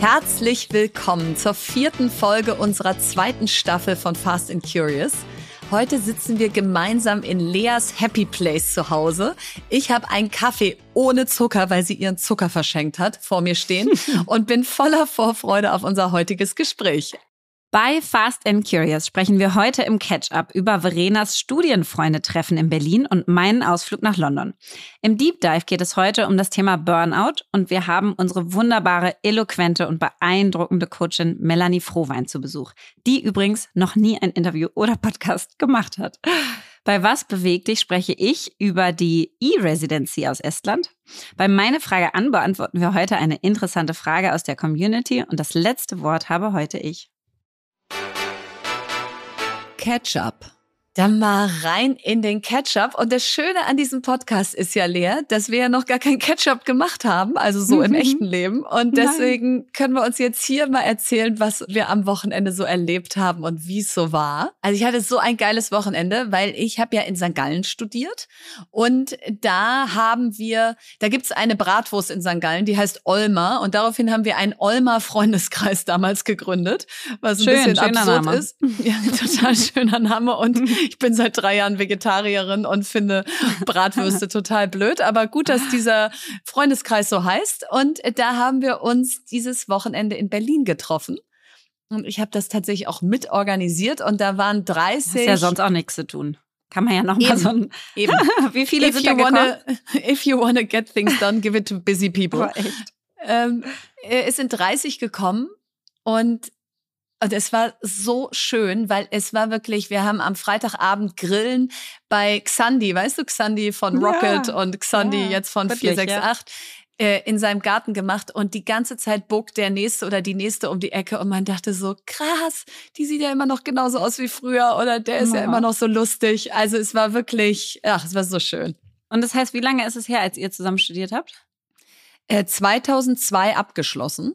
Herzlich willkommen zur vierten Folge unserer zweiten Staffel von Fast and Curious. Heute sitzen wir gemeinsam in Leas Happy Place zu Hause. Ich habe einen Kaffee ohne Zucker, weil sie ihren Zucker verschenkt hat, vor mir stehen und bin voller Vorfreude auf unser heutiges Gespräch. Bei Fast and Curious sprechen wir heute im Catch-up über Verenas Studienfreunde-Treffen in Berlin und meinen Ausflug nach London. Im Deep Dive geht es heute um das Thema Burnout und wir haben unsere wunderbare, eloquente und beeindruckende Coachin Melanie Frohwein zu Besuch, die übrigens noch nie ein Interview oder Podcast gemacht hat. Bei Was bewegt dich spreche ich über die E-Residency aus Estland. Bei Meine Frage an beantworten wir heute eine interessante Frage aus der Community und das letzte Wort habe heute ich. Ketchup. Dann mal rein in den Ketchup. Und das Schöne an diesem Podcast ist ja, Lea, dass wir ja noch gar kein Ketchup gemacht haben, also so mhm. im echten Leben. Und deswegen Nein. können wir uns jetzt hier mal erzählen, was wir am Wochenende so erlebt haben und wie es so war. Also ich hatte so ein geiles Wochenende, weil ich habe ja in St. Gallen studiert und da haben wir, da gibt's eine Bratwurst in St. Gallen, die heißt Olmer und daraufhin haben wir einen Olmer Freundeskreis damals gegründet, was ein Schön, bisschen absurd Name. ist. Ja, total schöner Name und ich bin seit drei Jahren Vegetarierin und finde Bratwürste total blöd. Aber gut, dass dieser Freundeskreis so heißt. Und da haben wir uns dieses Wochenende in Berlin getroffen. Und ich habe das tatsächlich auch mitorganisiert und da waren 30. Das ist ja sonst auch nichts zu tun. Kann man ja noch mal so ein, eben. Wie viele if sind you da wanna, If you wanna get things done, give it to busy people. Oh, echt? Ähm, äh, es sind 30 gekommen und und es war so schön, weil es war wirklich, wir haben am Freitagabend Grillen bei Xandi, weißt du, Xandi von Rocket ja, und Xandi ja, jetzt von wirklich, 468 ja. äh, in seinem Garten gemacht und die ganze Zeit bog der nächste oder die nächste um die Ecke und man dachte so, krass, die sieht ja immer noch genauso aus wie früher oder der ist ja immer noch so lustig. Also es war wirklich, ach, es war so schön. Und das heißt, wie lange ist es her, als ihr zusammen studiert habt? Äh, 2002 abgeschlossen.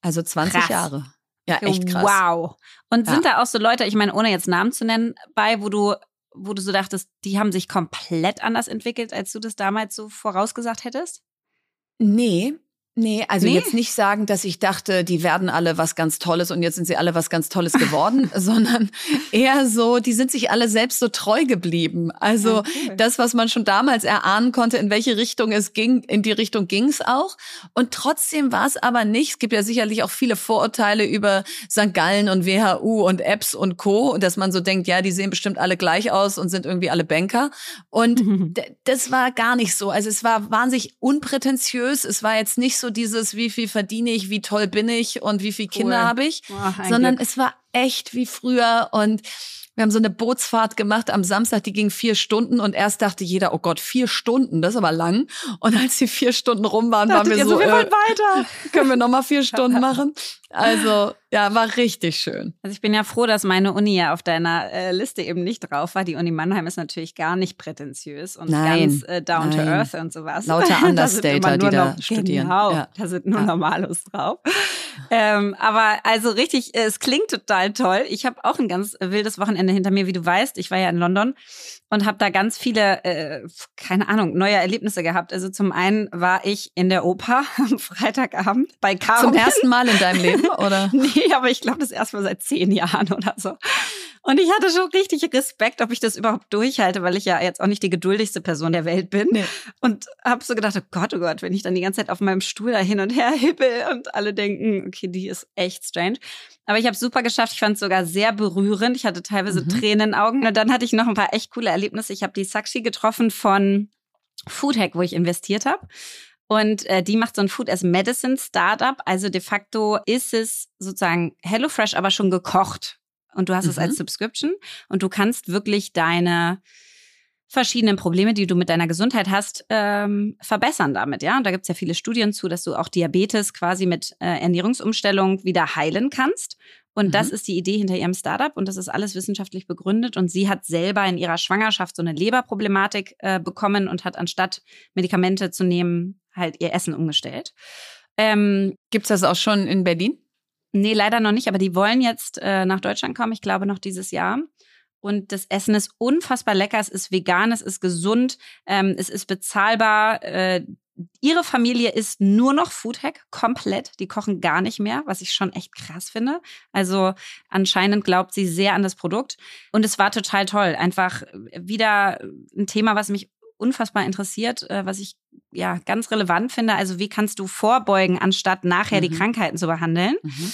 Also 20 Krass. Jahre. Ja, echt krass. Wow. Und sind da auch so Leute, ich meine, ohne jetzt Namen zu nennen, bei, wo du, wo du so dachtest, die haben sich komplett anders entwickelt, als du das damals so vorausgesagt hättest? Nee, Nee, also nee. jetzt nicht sagen, dass ich dachte, die werden alle was ganz Tolles und jetzt sind sie alle was ganz Tolles geworden, sondern eher so, die sind sich alle selbst so treu geblieben. Also okay. das, was man schon damals erahnen konnte, in welche Richtung es ging, in die Richtung ging es auch. Und trotzdem war es aber nicht. Es gibt ja sicherlich auch viele Vorurteile über St. Gallen und WHU und Apps und Co. Und dass man so denkt, ja, die sehen bestimmt alle gleich aus und sind irgendwie alle Banker. Und das war gar nicht so. Also es war wahnsinnig unprätentiös. Es war jetzt nicht so so dieses, wie viel verdiene ich, wie toll bin ich und wie viele Kinder cool. habe ich, Ach, sondern Glück. es war echt wie früher und wir haben so eine Bootsfahrt gemacht am Samstag, die ging vier Stunden und erst dachte jeder, oh Gott, vier Stunden, das ist aber lang. Und als die vier Stunden rum waren, waren wir so, so wir äh, weiter. können wir nochmal vier Stunden machen? Also ja, war richtig schön. Also ich bin ja froh, dass meine Uni ja auf deiner äh, Liste eben nicht drauf war. Die Uni Mannheim ist natürlich gar nicht prätentiös und nein, ganz äh, down nein. to earth und sowas. Lauter Understater, die da studieren. Genau, ja. da sind nur ja. Normalos drauf. Ähm, aber also richtig, es klingt total toll. Ich habe auch ein ganz wildes Wochenende hinter mir, wie du weißt. Ich war ja in London und habe da ganz viele, äh, keine Ahnung, neue Erlebnisse gehabt. Also zum einen war ich in der Oper am Freitagabend bei Caro. Zum ersten Mal in deinem Leben, oder? nee, aber ich glaube das erste Mal seit zehn Jahren oder so. Und ich hatte schon richtig Respekt, ob ich das überhaupt durchhalte, weil ich ja jetzt auch nicht die geduldigste Person der Welt bin. Nee. Und habe so gedacht, oh Gott, oh Gott, wenn ich dann die ganze Zeit auf meinem Stuhl da hin und her hippel und alle denken, okay, die ist echt strange. Aber ich habe super geschafft. Ich fand es sogar sehr berührend. Ich hatte teilweise mhm. Tränen in den Augen. Und dann hatte ich noch ein paar echt coole Erlebnisse. Ich habe die Sakshi getroffen von Foodhack, wo ich investiert habe. Und äh, die macht so ein Food as Medicine Startup. Also de facto ist es sozusagen HelloFresh, aber schon gekocht und du hast mhm. es als mhm. Subscription und du kannst wirklich deine verschiedenen Probleme, die du mit deiner Gesundheit hast, ähm, verbessern damit. Ja, und da gibt es ja viele Studien zu, dass du auch Diabetes quasi mit äh, Ernährungsumstellung wieder heilen kannst. Und mhm. das ist die Idee hinter ihrem Startup und das ist alles wissenschaftlich begründet. Und sie hat selber in ihrer Schwangerschaft so eine Leberproblematik äh, bekommen und hat anstatt Medikamente zu nehmen, halt ihr Essen umgestellt. Ähm, Gibt es das auch schon in Berlin? Nee, leider noch nicht, aber die wollen jetzt äh, nach Deutschland kommen, ich glaube noch dieses Jahr. Und das Essen ist unfassbar lecker, es ist vegan, es ist gesund, ähm, es ist bezahlbar. Äh, Ihre Familie ist nur noch Foodhack, komplett. Die kochen gar nicht mehr, was ich schon echt krass finde. Also anscheinend glaubt sie sehr an das Produkt. Und es war total toll. Einfach wieder ein Thema, was mich unfassbar interessiert, äh, was ich ja ganz relevant finde. Also wie kannst du vorbeugen, anstatt nachher mhm. die Krankheiten zu behandeln? Mhm.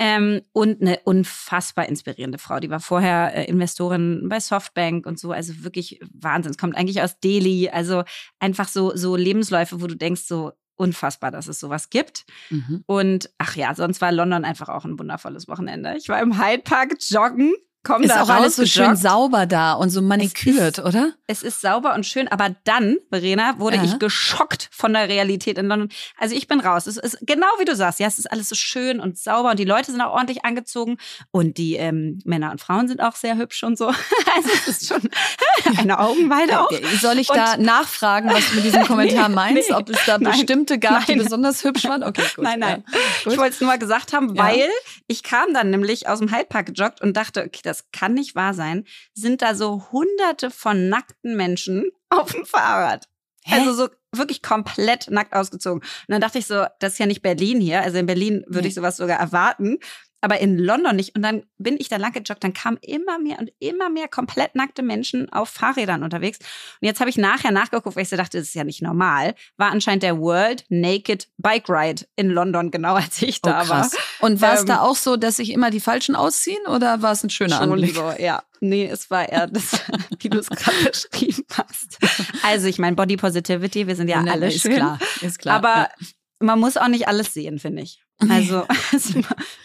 Ähm, und eine unfassbar inspirierende Frau. Die war vorher äh, Investorin bei Softbank und so. Also wirklich Wahnsinn. Es kommt eigentlich aus Delhi. Also einfach so, so Lebensläufe, wo du denkst, so unfassbar, dass es sowas gibt. Mhm. Und ach ja, sonst war London einfach auch ein wundervolles Wochenende. Ich war im Hyde Park joggen kommen ist da auch alles so schön sauber da und so manikürt, es ist, oder? Es ist sauber und schön, aber dann, Verena, wurde ja. ich geschockt von der Realität in London. Also ich bin raus. Es ist genau wie du sagst, ja, es ist alles so schön und sauber und die Leute sind auch ordentlich angezogen und die ähm, Männer und Frauen sind auch sehr hübsch und so. also es ist schon eine Augenweide auch. Soll ich und da nachfragen, was du mit diesem Kommentar nee, meinst? Nee, ob es da nein, bestimmte gab, nein. die besonders hübsch waren? Okay, gut. Nein, nein. Ja, ich wollte es nur mal gesagt haben, weil ich kam dann nämlich aus dem Hyde Park gejoggt und dachte, okay, das kann nicht wahr sein, sind da so hunderte von nackten Menschen auf dem Fahrrad. Hä? Also so wirklich komplett nackt ausgezogen. Und dann dachte ich so, das ist ja nicht Berlin hier. Also in Berlin würde nee. ich sowas sogar erwarten aber in London nicht. Und dann bin ich da lang gejoggt, dann kamen immer mehr und immer mehr komplett nackte Menschen auf Fahrrädern unterwegs. Und jetzt habe ich nachher nachgeguckt, weil ich so dachte, das ist ja nicht normal. War anscheinend der World Naked Bike Ride in London, genau als ich da oh, war. Und war ähm, es da auch so, dass sich immer die Falschen ausziehen oder war es ein schöner Anblick? So, ja. Nee, es war eher das, wie du es gerade beschrieben hast. Also ich meine, Body Positivity, wir sind ja alle ist schön. Klar, ist klar. Aber ja. man muss auch nicht alles sehen, finde ich. Also es,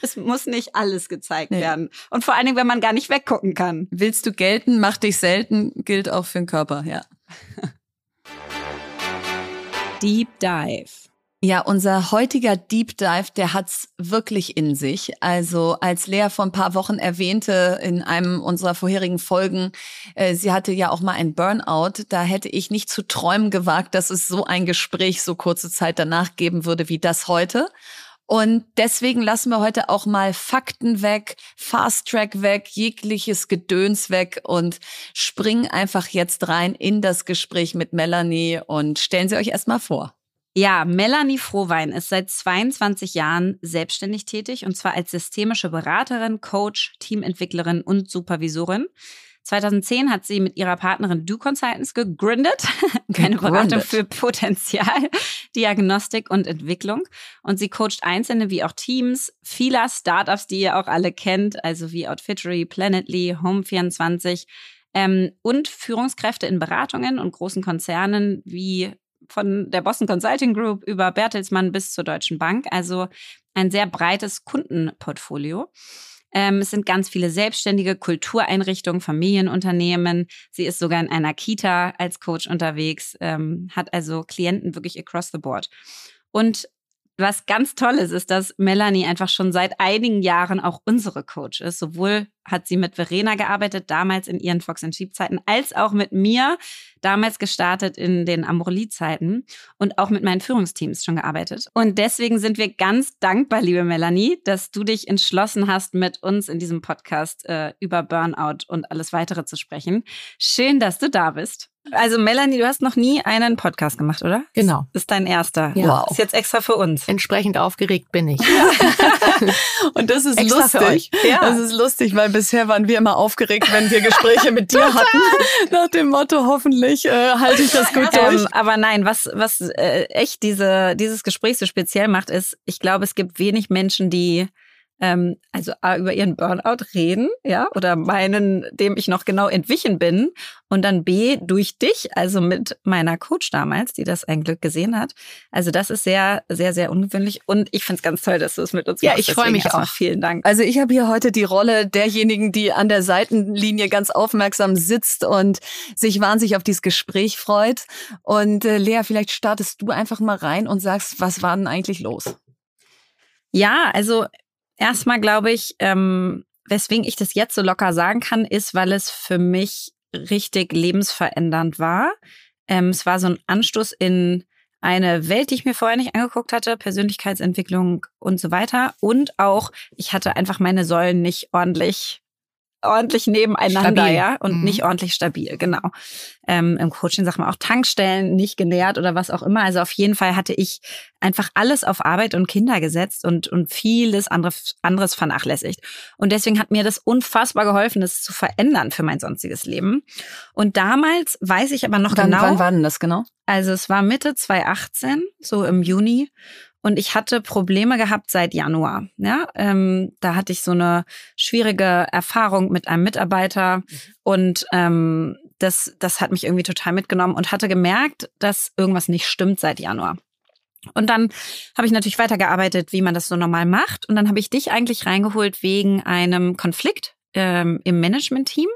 es, muss nicht alles gezeigt nee. werden. Und vor allen Dingen, wenn man gar nicht weggucken kann. Willst du gelten, mach dich selten, gilt auch für den Körper, ja. Deep Dive. Ja, unser heutiger Deep Dive, der hat's wirklich in sich. Also als Lea vor ein paar Wochen erwähnte in einem unserer vorherigen Folgen, äh, sie hatte ja auch mal ein Burnout, da hätte ich nicht zu träumen gewagt, dass es so ein Gespräch so kurze Zeit danach geben würde wie das heute. Und deswegen lassen wir heute auch mal Fakten weg, Fast Track weg, jegliches Gedöns weg und springen einfach jetzt rein in das Gespräch mit Melanie und stellen Sie euch erstmal vor. Ja, Melanie Frohwein ist seit 22 Jahren selbstständig tätig und zwar als systemische Beraterin, Coach, Teamentwicklerin und Supervisorin. 2010 hat sie mit ihrer Partnerin Do Consultants gegründet, eine Beratung für Potenzial, Diagnostik und Entwicklung. Und sie coacht Einzelne wie auch Teams vieler Startups, die ihr auch alle kennt, also wie Outfittery, Planetly, Home24 ähm, und Führungskräfte in Beratungen und großen Konzernen wie von der Boston Consulting Group über Bertelsmann bis zur Deutschen Bank. Also ein sehr breites Kundenportfolio. Ähm, es sind ganz viele selbstständige Kultureinrichtungen, Familienunternehmen. Sie ist sogar in einer Kita als Coach unterwegs, ähm, hat also Klienten wirklich across the board. Und was ganz toll ist, ist, dass Melanie einfach schon seit einigen Jahren auch unsere Coach ist. Sowohl hat sie mit Verena gearbeitet, damals in ihren Fox and Sheep Zeiten, als auch mit mir, damals gestartet in den Amorelie-Zeiten und auch mit meinen Führungsteams schon gearbeitet. Und deswegen sind wir ganz dankbar, liebe Melanie, dass du dich entschlossen hast, mit uns in diesem Podcast äh, über Burnout und alles weitere zu sprechen. Schön, dass du da bist. Also Melanie, du hast noch nie einen Podcast gemacht, oder? Genau. Das ist dein erster. Ja. Wow. Ist jetzt extra für uns. Entsprechend aufgeregt bin ich. und das ist extra lustig. Ja. Das ist lustig, weil bisher waren wir immer aufgeregt, wenn wir Gespräche mit dir hatten. Nach dem Motto, hoffentlich äh, halte ich das gut durch. Ähm, aber nein, was, was äh, echt diese, dieses Gespräch so speziell macht, ist, ich glaube, es gibt wenig Menschen, die ähm, also A, über ihren Burnout reden, ja, oder meinen, dem ich noch genau entwichen bin. Und dann B, durch dich, also mit meiner Coach damals, die das ein Glück gesehen hat. Also das ist sehr, sehr, sehr ungewöhnlich. Und ich finde es ganz toll, dass du es mit uns ja, machst. Ja, ich freue mich auch. Vielen Dank. Also ich habe hier heute die Rolle derjenigen, die an der Seitenlinie ganz aufmerksam sitzt und sich wahnsinnig auf dieses Gespräch freut. Und äh, Lea, vielleicht startest du einfach mal rein und sagst, was war denn eigentlich los? Ja, also Erstmal glaube ich, ähm, weswegen ich das jetzt so locker sagen kann, ist, weil es für mich richtig lebensverändernd war. Ähm, es war so ein Anstoß in eine Welt, die ich mir vorher nicht angeguckt hatte, Persönlichkeitsentwicklung und so weiter. Und auch, ich hatte einfach meine Säulen nicht ordentlich ordentlich nebeneinander, stabil. ja, und mhm. nicht ordentlich stabil, genau. Ähm, Im Coaching sagt man auch Tankstellen nicht genährt oder was auch immer. Also auf jeden Fall hatte ich einfach alles auf Arbeit und Kinder gesetzt und, und vieles anderes, anderes vernachlässigt. Und deswegen hat mir das unfassbar geholfen, das zu verändern für mein sonstiges Leben. Und damals weiß ich aber noch Dann, genau. Wann war denn das genau? Also es war Mitte 2018, so im Juni. Und ich hatte Probleme gehabt seit Januar. Ja, ähm, da hatte ich so eine schwierige Erfahrung mit einem Mitarbeiter mhm. und ähm, das, das hat mich irgendwie total mitgenommen und hatte gemerkt, dass irgendwas nicht stimmt seit Januar. Und dann habe ich natürlich weitergearbeitet, wie man das so normal macht. Und dann habe ich dich eigentlich reingeholt wegen einem Konflikt ähm, im Management-Team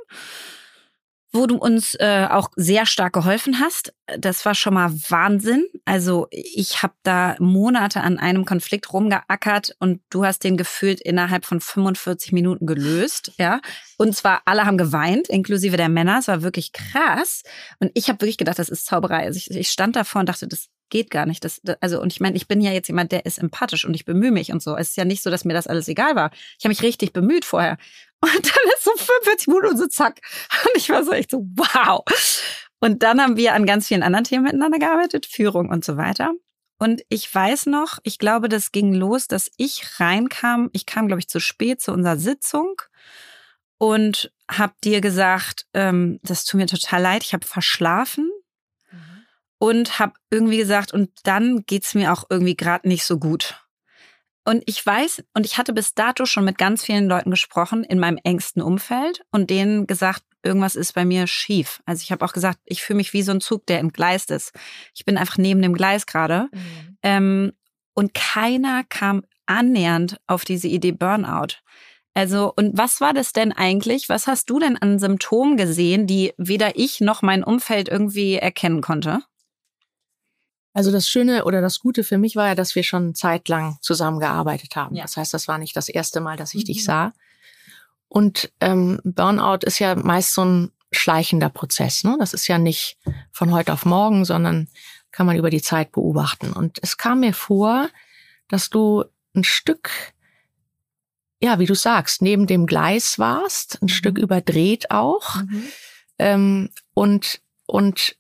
wo du uns äh, auch sehr stark geholfen hast. Das war schon mal Wahnsinn. Also ich habe da Monate an einem Konflikt rumgeackert und du hast den gefühlt innerhalb von 45 Minuten gelöst. Ja, und zwar alle haben geweint, inklusive der Männer. Es war wirklich krass. Und ich habe wirklich gedacht, das ist Zauberei. Also ich, ich stand davor und dachte, das geht gar nicht. Das, also, und ich meine, ich bin ja jetzt jemand, der ist empathisch und ich bemühe mich und so. Es ist ja nicht so, dass mir das alles egal war. Ich habe mich richtig bemüht vorher. Und dann ist so 45 Minuten und so zack. Und ich war so echt so, wow. Und dann haben wir an ganz vielen anderen Themen miteinander gearbeitet, Führung und so weiter. Und ich weiß noch, ich glaube, das ging los, dass ich reinkam. Ich kam, glaube ich, zu spät zu unserer Sitzung und habe dir gesagt, ähm, das tut mir total leid, ich habe verschlafen mhm. und habe irgendwie gesagt, und dann geht's mir auch irgendwie gerade nicht so gut. Und ich weiß, und ich hatte bis dato schon mit ganz vielen Leuten gesprochen in meinem engsten Umfeld und denen gesagt, irgendwas ist bei mir schief. Also ich habe auch gesagt, ich fühle mich wie so ein Zug, der entgleist ist. Ich bin einfach neben dem Gleis gerade. Mhm. Ähm, und keiner kam annähernd auf diese Idee Burnout. Also, und was war das denn eigentlich? Was hast du denn an Symptomen gesehen, die weder ich noch mein Umfeld irgendwie erkennen konnte? Also das Schöne oder das Gute für mich war ja, dass wir schon zeitlang zusammengearbeitet haben. Ja. Das heißt, das war nicht das erste Mal, dass ich mhm. dich sah. Und ähm, Burnout ist ja meist so ein schleichender Prozess. Ne? Das ist ja nicht von heute auf morgen, sondern kann man über die Zeit beobachten. Und es kam mir vor, dass du ein Stück, ja, wie du sagst, neben dem Gleis warst, ein mhm. Stück überdreht auch. Mhm. Ähm, und, und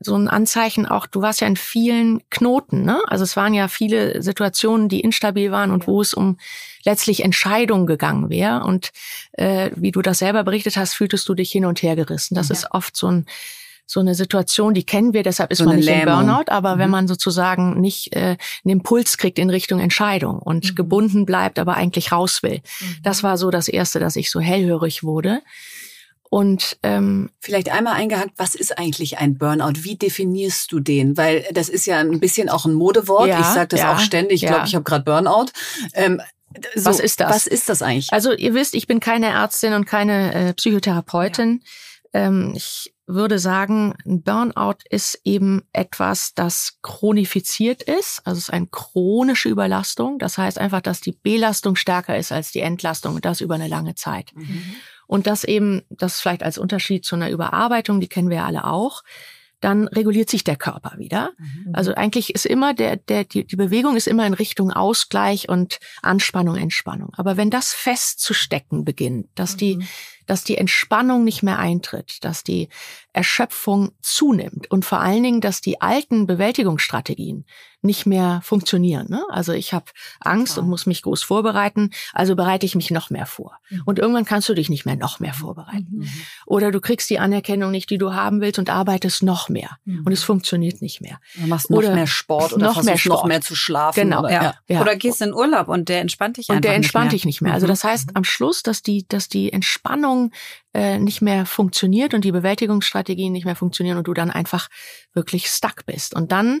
so ein Anzeichen auch, du warst ja in vielen Knoten, ne? Also es waren ja viele Situationen, die instabil waren und wo es um letztlich Entscheidungen gegangen wäre. Und äh, wie du das selber berichtet hast, fühltest du dich hin und her gerissen. Das ja. ist oft so ein so eine Situation, die kennen wir, deshalb ist so man nicht Lähmung. im Burnout, aber mhm. wenn man sozusagen nicht äh, einen Impuls kriegt in Richtung Entscheidung und mhm. gebunden bleibt, aber eigentlich raus will. Mhm. Das war so das Erste, dass ich so hellhörig wurde. Und ähm, vielleicht einmal eingehakt, was ist eigentlich ein Burnout? Wie definierst du den? Weil das ist ja ein bisschen auch ein Modewort. Ja, ich sage das ja, auch ständig. Ich glaube, ich habe gerade Burnout. Ähm, so, was ist das? Was ist das eigentlich? Also ihr wisst, ich bin keine Ärztin und keine äh, Psychotherapeutin. Ja. Ähm, ich würde sagen, ein Burnout ist eben etwas, das chronifiziert ist. Also es ist eine chronische Überlastung. Das heißt einfach, dass die Belastung stärker ist als die Entlastung und das über eine lange Zeit. Mhm. Und das eben, das vielleicht als Unterschied zu einer Überarbeitung, die kennen wir ja alle auch, dann reguliert sich der Körper wieder. Mhm. Also eigentlich ist immer der, der, die, die Bewegung ist immer in Richtung Ausgleich und Anspannung, Entspannung. Aber wenn das festzustecken beginnt, dass mhm. die, dass die Entspannung nicht mehr eintritt, dass die Erschöpfung zunimmt und vor allen Dingen, dass die alten Bewältigungsstrategien nicht mehr funktionieren. Ne? Also ich habe Angst wow. und muss mich groß vorbereiten, also bereite ich mich noch mehr vor. Mhm. Und irgendwann kannst du dich nicht mehr noch mehr vorbereiten. Mhm. mhm. Oder du kriegst die Anerkennung nicht, die du haben willst und arbeitest noch mehr. Mhm. Und es funktioniert nicht mehr. Du machst noch oder mehr Sport oder noch mehr, Sport. noch mehr zu schlafen. Genau. Oder, ja. Ja. oder gehst in Urlaub und der entspannt dich einfach Und der entspannt dich nicht mehr. Also mhm. das heißt am Schluss, dass die, dass die Entspannung äh, nicht mehr funktioniert und die Bewältigungsstrategien nicht mehr funktionieren und du dann einfach wirklich stuck bist. Und dann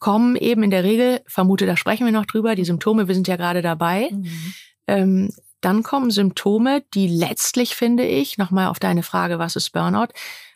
kommen eben in der Regel, vermute, da sprechen wir noch drüber, die Symptome, wir sind ja gerade dabei. Mhm. Ähm, dann kommen Symptome, die letztlich, finde ich, nochmal auf deine Frage, was ist Burnout,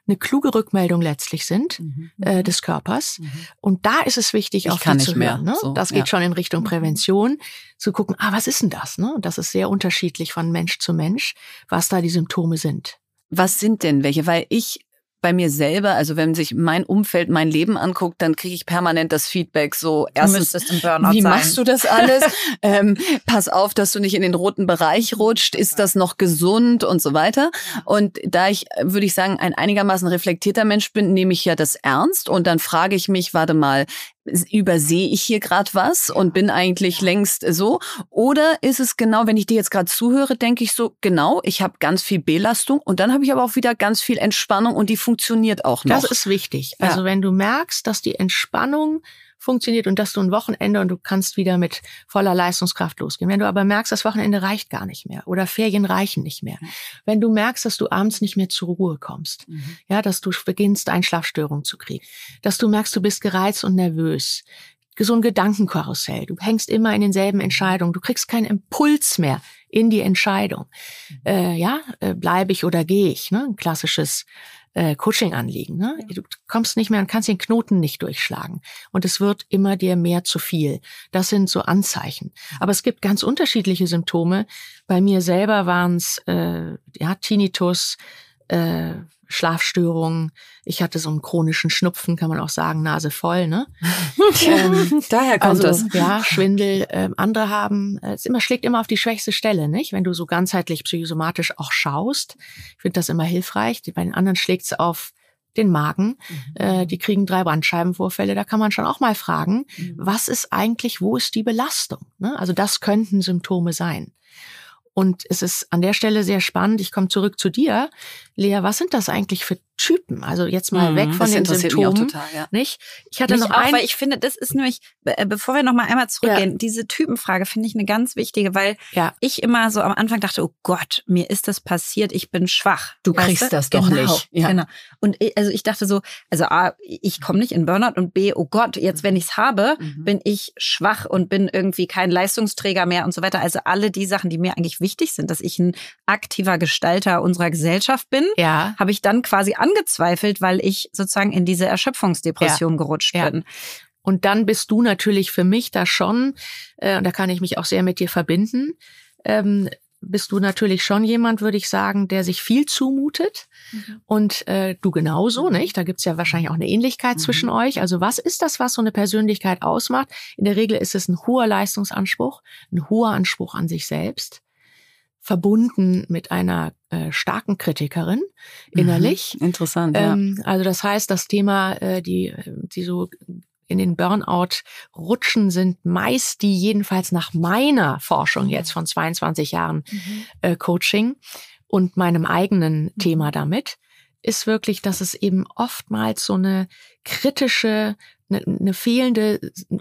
eine kluge Rückmeldung letztlich sind mhm. äh, des Körpers. Mhm. Und da ist es wichtig, ich auf die zu hören. Ne? So, das geht ja. schon in Richtung mhm. Prävention, zu gucken, ah, was ist denn das? Ne? Das ist sehr unterschiedlich von Mensch zu Mensch, was da die Symptome sind. Was sind denn welche? Weil ich bei mir selber, also wenn sich mein Umfeld, mein Leben anguckt, dann kriege ich permanent das Feedback so, erstens, wie sein. machst du das alles? ähm, pass auf, dass du nicht in den roten Bereich rutscht, ist das noch gesund und so weiter. Und da ich, würde ich sagen, ein einigermaßen reflektierter Mensch bin, nehme ich ja das ernst und dann frage ich mich, warte mal, übersehe ich hier gerade was und bin eigentlich längst so? Oder ist es genau, wenn ich dir jetzt gerade zuhöre, denke ich so, genau, ich habe ganz viel Belastung und dann habe ich aber auch wieder ganz viel Entspannung und die funktioniert auch noch. Das ist wichtig. Also ja. wenn du merkst, dass die Entspannung funktioniert und dass du ein Wochenende und du kannst wieder mit voller Leistungskraft losgehen. Wenn du aber merkst, das Wochenende reicht gar nicht mehr oder Ferien reichen nicht mehr. Wenn du merkst, dass du abends nicht mehr zur Ruhe kommst, mhm. ja, dass du beginnst, Einschlafstörungen zu kriegen, dass du merkst, du bist gereizt und nervös, so ein Gedankenkarussell. Du hängst immer in denselben Entscheidungen. Du kriegst keinen Impuls mehr in die Entscheidung. Mhm. Äh, ja, äh, bleibe ich oder gehe ich? Ne? Ein klassisches äh, Coaching-Anliegen. Ne? Du kommst nicht mehr und kannst den Knoten nicht durchschlagen. Und es wird immer dir mehr zu viel. Das sind so Anzeichen. Aber es gibt ganz unterschiedliche Symptome. Bei mir selber waren es äh, ja, Tinnitus, äh, Schlafstörungen. Ich hatte so einen chronischen Schnupfen, kann man auch sagen, Nase voll, ne? ähm, Daher kommt also, das. Ja, Schwindel. Ähm, andere haben, äh, es immer schlägt immer auf die schwächste Stelle, nicht? Wenn du so ganzheitlich psychosomatisch auch schaust, ich finde das immer hilfreich. Bei den anderen schlägt es auf den Magen. Mhm. Äh, die kriegen drei Bandscheibenvorfälle. Da kann man schon auch mal fragen, mhm. was ist eigentlich, wo ist die Belastung? Ne? Also das könnten Symptome sein. Und es ist an der Stelle sehr spannend. Ich komme zurück zu dir. Lea, was sind das eigentlich für Typen? Also jetzt mal mhm, weg von den Symptomen. Total, ja. Nicht? Ich hatte mich noch auch, ein, weil ich finde, das ist nämlich, äh, bevor wir noch mal einmal zurückgehen, ja. diese Typenfrage finde ich eine ganz wichtige, weil ja. ich immer so am Anfang dachte, oh Gott, mir ist das passiert, ich bin schwach. Du kriegst du? das doch genau, nicht. Ja. Genau. Und ich, also ich dachte so, also A, ich komme nicht in Burnout und B, oh Gott, jetzt wenn ich es habe, mhm. bin ich schwach und bin irgendwie kein Leistungsträger mehr und so weiter. Also alle die Sachen, die mir eigentlich wichtig sind, dass ich ein aktiver Gestalter unserer Gesellschaft bin, ja. habe ich dann quasi angezweifelt, weil ich sozusagen in diese Erschöpfungsdepression ja. gerutscht ja. bin. Und dann bist du natürlich für mich da schon, äh, und da kann ich mich auch sehr mit dir verbinden, ähm, bist du natürlich schon jemand, würde ich sagen, der sich viel zumutet. Mhm. Und äh, du genauso, mhm. nicht? Da gibt's ja wahrscheinlich auch eine Ähnlichkeit mhm. zwischen euch. Also was ist das, was so eine Persönlichkeit ausmacht? In der Regel ist es ein hoher Leistungsanspruch, ein hoher Anspruch an sich selbst verbunden mit einer äh, starken Kritikerin innerlich. Mhm, interessant. Ähm, ja. Also das heißt, das Thema, äh, die, die so in den Burnout rutschen, sind meist die jedenfalls nach meiner Forschung jetzt von 22 Jahren mhm. äh, Coaching und meinem eigenen mhm. Thema damit, ist wirklich, dass es eben oftmals so eine kritische eine, eine fehlende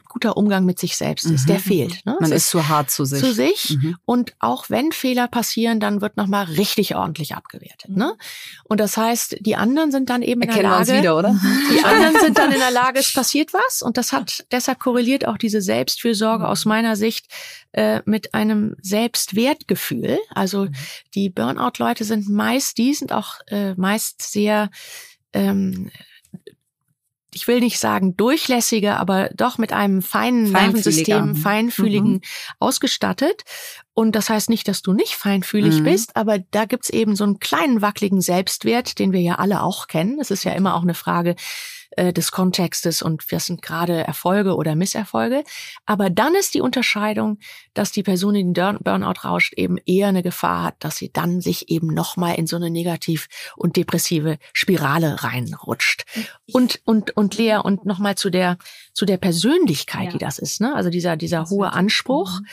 guter Umgang mit sich selbst ist. Mhm. Der fehlt. Ne? Man ist, ist zu hart zu sich. Zu sich. Mhm. Und auch wenn Fehler passieren, dann wird nochmal richtig ordentlich abgewertet. Mhm. Ne? Und das heißt, die anderen sind dann eben Erkennen in der Lage. wieder, oder? Die anderen sind dann in der Lage, es passiert was. Und das hat deshalb korreliert auch diese Selbstfürsorge aus meiner Sicht äh, mit einem Selbstwertgefühl. Also mhm. die Burnout-Leute sind meist, die sind auch äh, meist sehr ähm, ich will nicht sagen durchlässige, aber doch mit einem feinen Nervensystem, feinfühligen mhm. ausgestattet. Und das heißt nicht, dass du nicht feinfühlig mhm. bist, aber da gibt's eben so einen kleinen wackeligen Selbstwert, den wir ja alle auch kennen. Es ist ja immer auch eine Frage, äh, des Kontextes und das sind gerade Erfolge oder Misserfolge. Aber dann ist die Unterscheidung, dass die Person, die den Burnout rauscht, eben eher eine Gefahr hat, dass sie dann sich eben nochmal in so eine negativ und depressive Spirale reinrutscht. Und, und, und Lea, und nochmal zu der, zu der Persönlichkeit, ja. die das ist, ne? Also dieser, dieser hohe Anspruch. Mhm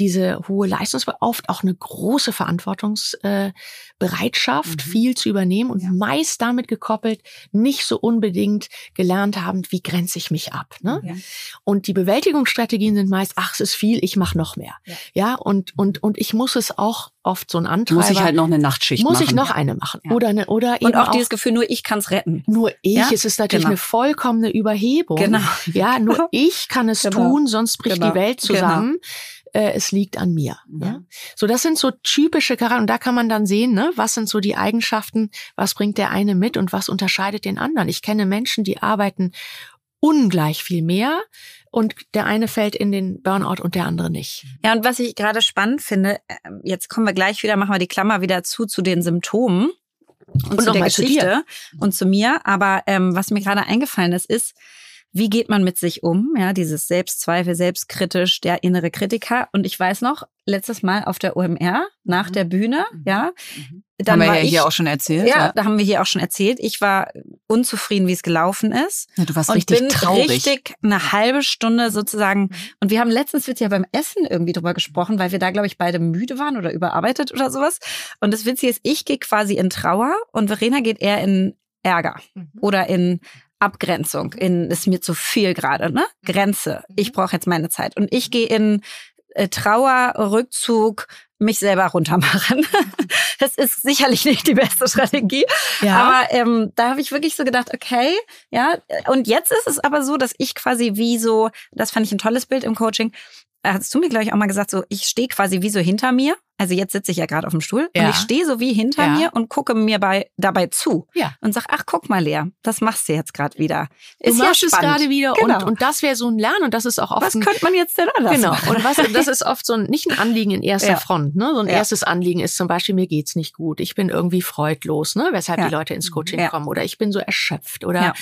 diese hohe Leistung, oft auch eine große Verantwortungsbereitschaft, mhm. viel zu übernehmen und ja. meist damit gekoppelt, nicht so unbedingt gelernt haben, wie grenze ich mich ab. Ne? Ja. Und die Bewältigungsstrategien sind meist, ach, es ist viel, ich mache noch mehr. Ja. ja, und, und, und ich muss es auch oft so ein Antreiber. Muss ich halt noch eine Nachtschicht muss machen. Muss ich noch eine machen. Oder eine, oder und eben auch, auch dieses Gefühl, nur ich kann es retten. Nur ich. Es ist natürlich genau. eine vollkommene Überhebung. Genau. Ja, nur ich kann es genau. tun, sonst bricht genau. die Welt genau. zusammen. Genau äh, es liegt an mir. Mhm. Ja? So, das sind so typische Charakter. Und da kann man dann sehen, ne, was sind so die Eigenschaften, was bringt der eine mit und was unterscheidet den anderen. Ich kenne Menschen, die arbeiten ungleich viel mehr und der eine fällt in den Burnout und der andere nicht. Ja, und was ich gerade spannend finde, ähm, jetzt kommen wir gleich wieder, machen wir die Klammer wieder zu, zu den Symptomen. und, und zu der Geschichte zu und zu mir. Aber ähm, was mir gerade eingefallen ist, ist, wie geht man mit sich um? Ja, dieses Selbstzweifel, selbstkritisch, der innere Kritiker. Und ich weiß noch, letztes Mal auf der OMR nach mhm. der Bühne, mhm. ja. Mhm. Dann haben wir ja ich, hier auch schon erzählt. Ja, ja, da haben wir hier auch schon erzählt. Ich war unzufrieden, wie es gelaufen ist. Ja, du warst und richtig bin traurig. richtig eine halbe Stunde sozusagen. Mhm. Und wir haben letztens wird ja beim Essen irgendwie drüber gesprochen, weil wir da, glaube ich, beide müde waren oder überarbeitet oder sowas. Und das Witzige ist, ich gehe quasi in Trauer und Verena geht eher in Ärger mhm. oder in Abgrenzung, in ist mir zu viel gerade, ne? Grenze. Ich mhm. brauche jetzt meine Zeit. Und ich gehe in äh, Trauer, Rückzug, mich selber runtermachen. das ist sicherlich nicht die beste Strategie. Ja. Aber ähm, da habe ich wirklich so gedacht, okay, ja. Und jetzt ist es aber so, dass ich quasi wie so, das fand ich ein tolles Bild im Coaching, hast du mir, glaube ich, auch mal gesagt, so ich stehe quasi wie so hinter mir. Also jetzt sitze ich ja gerade auf dem Stuhl ja. und ich stehe so wie hinter ja. mir und gucke mir bei, dabei zu ja. und sag, ach guck mal, Lea, das machst du jetzt gerade wieder. Ist du machst ja es gerade wieder genau. und, und das wäre so ein Lernen und das ist auch oft Was könnte man jetzt denn anders Genau machen? und was, das ist oft so ein, nicht ein Anliegen in erster Front. Ne? So ein erstes Anliegen ist zum Beispiel, mir geht's nicht gut, ich bin irgendwie freudlos, ne? weshalb die Leute ins Coaching kommen oder ich bin so erschöpft oder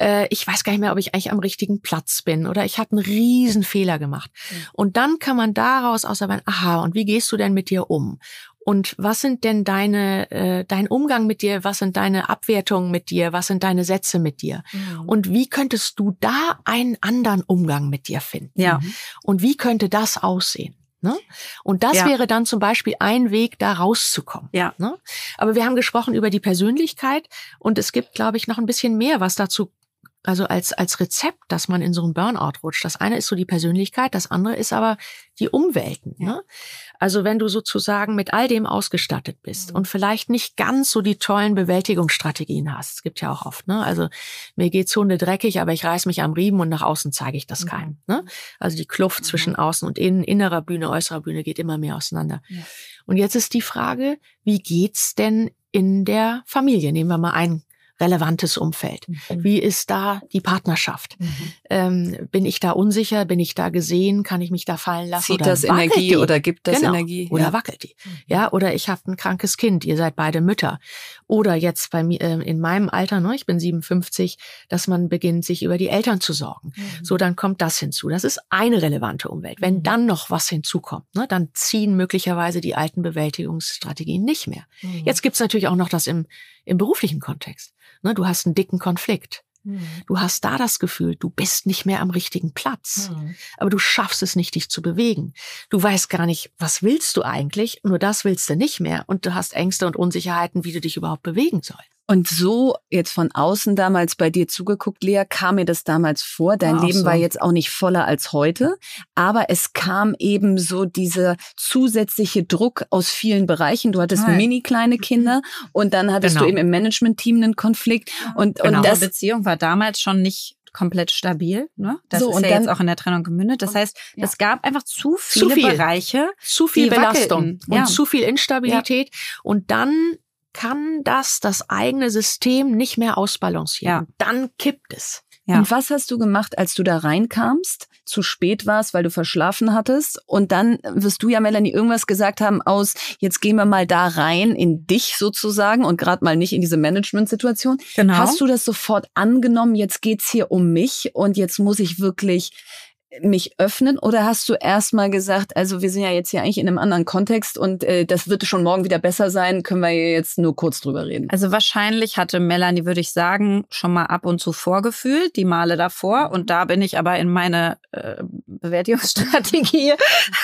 äh, ich weiß gar nicht mehr, ob ich eigentlich am richtigen Platz bin oder ich habe einen riesen Fehler gemacht. Mhm. Und dann kann man daraus ausarbeiten, aha, und wie gehst du denn mit dir um? Und was sind denn deine, äh, dein Umgang mit dir? Was sind deine Abwertungen mit dir? Was sind deine Sätze mit dir? Mhm. Und wie könntest du da einen anderen Umgang mit dir finden? Ja. Und wie könnte das aussehen? Ne? Und das ja. wäre dann zum Beispiel ein Weg, da rauszukommen. Ja. Ne? Aber wir haben gesprochen über die Persönlichkeit und es gibt, glaube ich, noch ein bisschen mehr, was dazu also als, als Rezept, dass man in so einen Burnout rutscht. Das eine ist so die Persönlichkeit, das andere ist aber die Umwelten. Ja. Ne? Also wenn du sozusagen mit all dem ausgestattet bist mhm. und vielleicht nicht ganz so die tollen Bewältigungsstrategien hast. Es gibt ja auch oft, ne? Also mir geht's Hunde dreckig, aber ich reiß mich am Riemen und nach außen zeige ich das mhm. keinem. Ne? Also die Kluft mhm. zwischen außen und innen, innerer Bühne, äußerer Bühne geht immer mehr auseinander. Ja. Und jetzt ist die Frage, wie geht's denn in der Familie? Nehmen wir mal ein relevantes Umfeld? Mhm. Wie ist da die Partnerschaft? Mhm. Ähm, bin ich da unsicher? Bin ich da gesehen? Kann ich mich da fallen lassen? Zieht das Energie die? oder gibt das genau. Energie? Oder ja. wackelt die? Mhm. Ja, oder ich habe ein krankes Kind. Ihr seid beide Mütter. Oder jetzt bei mir äh, in meinem Alter, ne, ich bin 57, dass man beginnt, sich über die Eltern zu sorgen. Mhm. So, dann kommt das hinzu. Das ist eine relevante Umwelt. Wenn mhm. dann noch was hinzukommt, ne, dann ziehen möglicherweise die alten Bewältigungsstrategien nicht mehr. Mhm. Jetzt gibt's natürlich auch noch das im, im beruflichen Kontext. Ne, du hast einen dicken Konflikt. Hm. Du hast da das Gefühl, du bist nicht mehr am richtigen Platz. Mhm. Aber du schaffst es nicht, dich zu bewegen. Du weißt gar nicht, was willst du eigentlich? Nur das willst du nicht mehr. Und du hast Ängste und Unsicherheiten, wie du dich überhaupt bewegen sollst. Und so jetzt von außen damals bei dir zugeguckt, Lea, kam mir das damals vor. Dein Leben so. war jetzt auch nicht voller als heute, aber es kam eben so dieser zusätzliche Druck aus vielen Bereichen. Du hattest Nein. mini kleine Kinder und dann hattest genau. du eben im Management-Team einen Konflikt und genau. und das Beziehung war damals schon nicht komplett stabil. Ne? Das so, ist und ja dann, jetzt auch in der Trennung gemündet. Das heißt, ja. es gab einfach zu viele zu viel. Bereiche, zu viel Belastung und ja. zu viel Instabilität. Ja. Und dann kann das das eigene System nicht mehr ausbalancieren. Ja. Dann kippt es. Ja. Und was hast du gemacht, als du da reinkamst, zu spät warst, weil du verschlafen hattest? Und dann wirst du ja, Melanie, irgendwas gesagt haben aus, jetzt gehen wir mal da rein in dich sozusagen und gerade mal nicht in diese Management-Situation. Genau. Hast du das sofort angenommen, jetzt geht's hier um mich und jetzt muss ich wirklich mich öffnen oder hast du erstmal gesagt, also wir sind ja jetzt hier eigentlich in einem anderen Kontext und äh, das wird schon morgen wieder besser sein, können wir jetzt nur kurz drüber reden? Also wahrscheinlich hatte Melanie, würde ich sagen, schon mal ab und zu vorgefühlt, die Male davor und da bin ich aber in meine äh, Bewältigungsstrategie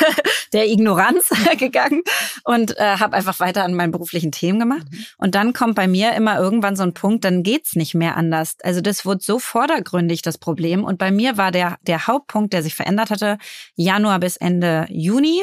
der Ignoranz gegangen und äh, habe einfach weiter an meinen beruflichen Themen gemacht mhm. und dann kommt bei mir immer irgendwann so ein Punkt, dann geht's nicht mehr anders. Also das wurde so vordergründig das Problem und bei mir war der der Hauptpunkt der der sich verändert hatte, Januar bis Ende Juni,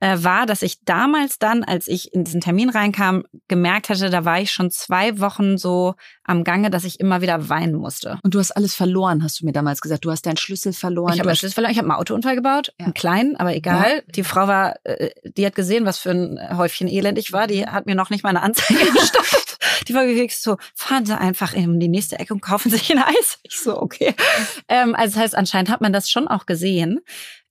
äh, war, dass ich damals dann, als ich in diesen Termin reinkam, gemerkt hatte, da war ich schon zwei Wochen so am Gange, dass ich immer wieder weinen musste. Und du hast alles verloren, hast du mir damals gesagt. Du hast deinen Schlüssel verloren. Ich habe meinen Schlüssel verloren. Ich habe einen Autounfall gebaut, ja. einen kleinen, aber egal. Ja. Die Frau war, äh, die hat gesehen, was für ein Häufchen Elend ich war. Die hat mir noch nicht mal eine Anzeige gestoppt. Die war wirklich so, fahren Sie einfach in die nächste Ecke und kaufen sich ein Eis. Ich so, okay. Ähm, also das heißt, anscheinend hat man das schon auch gesehen.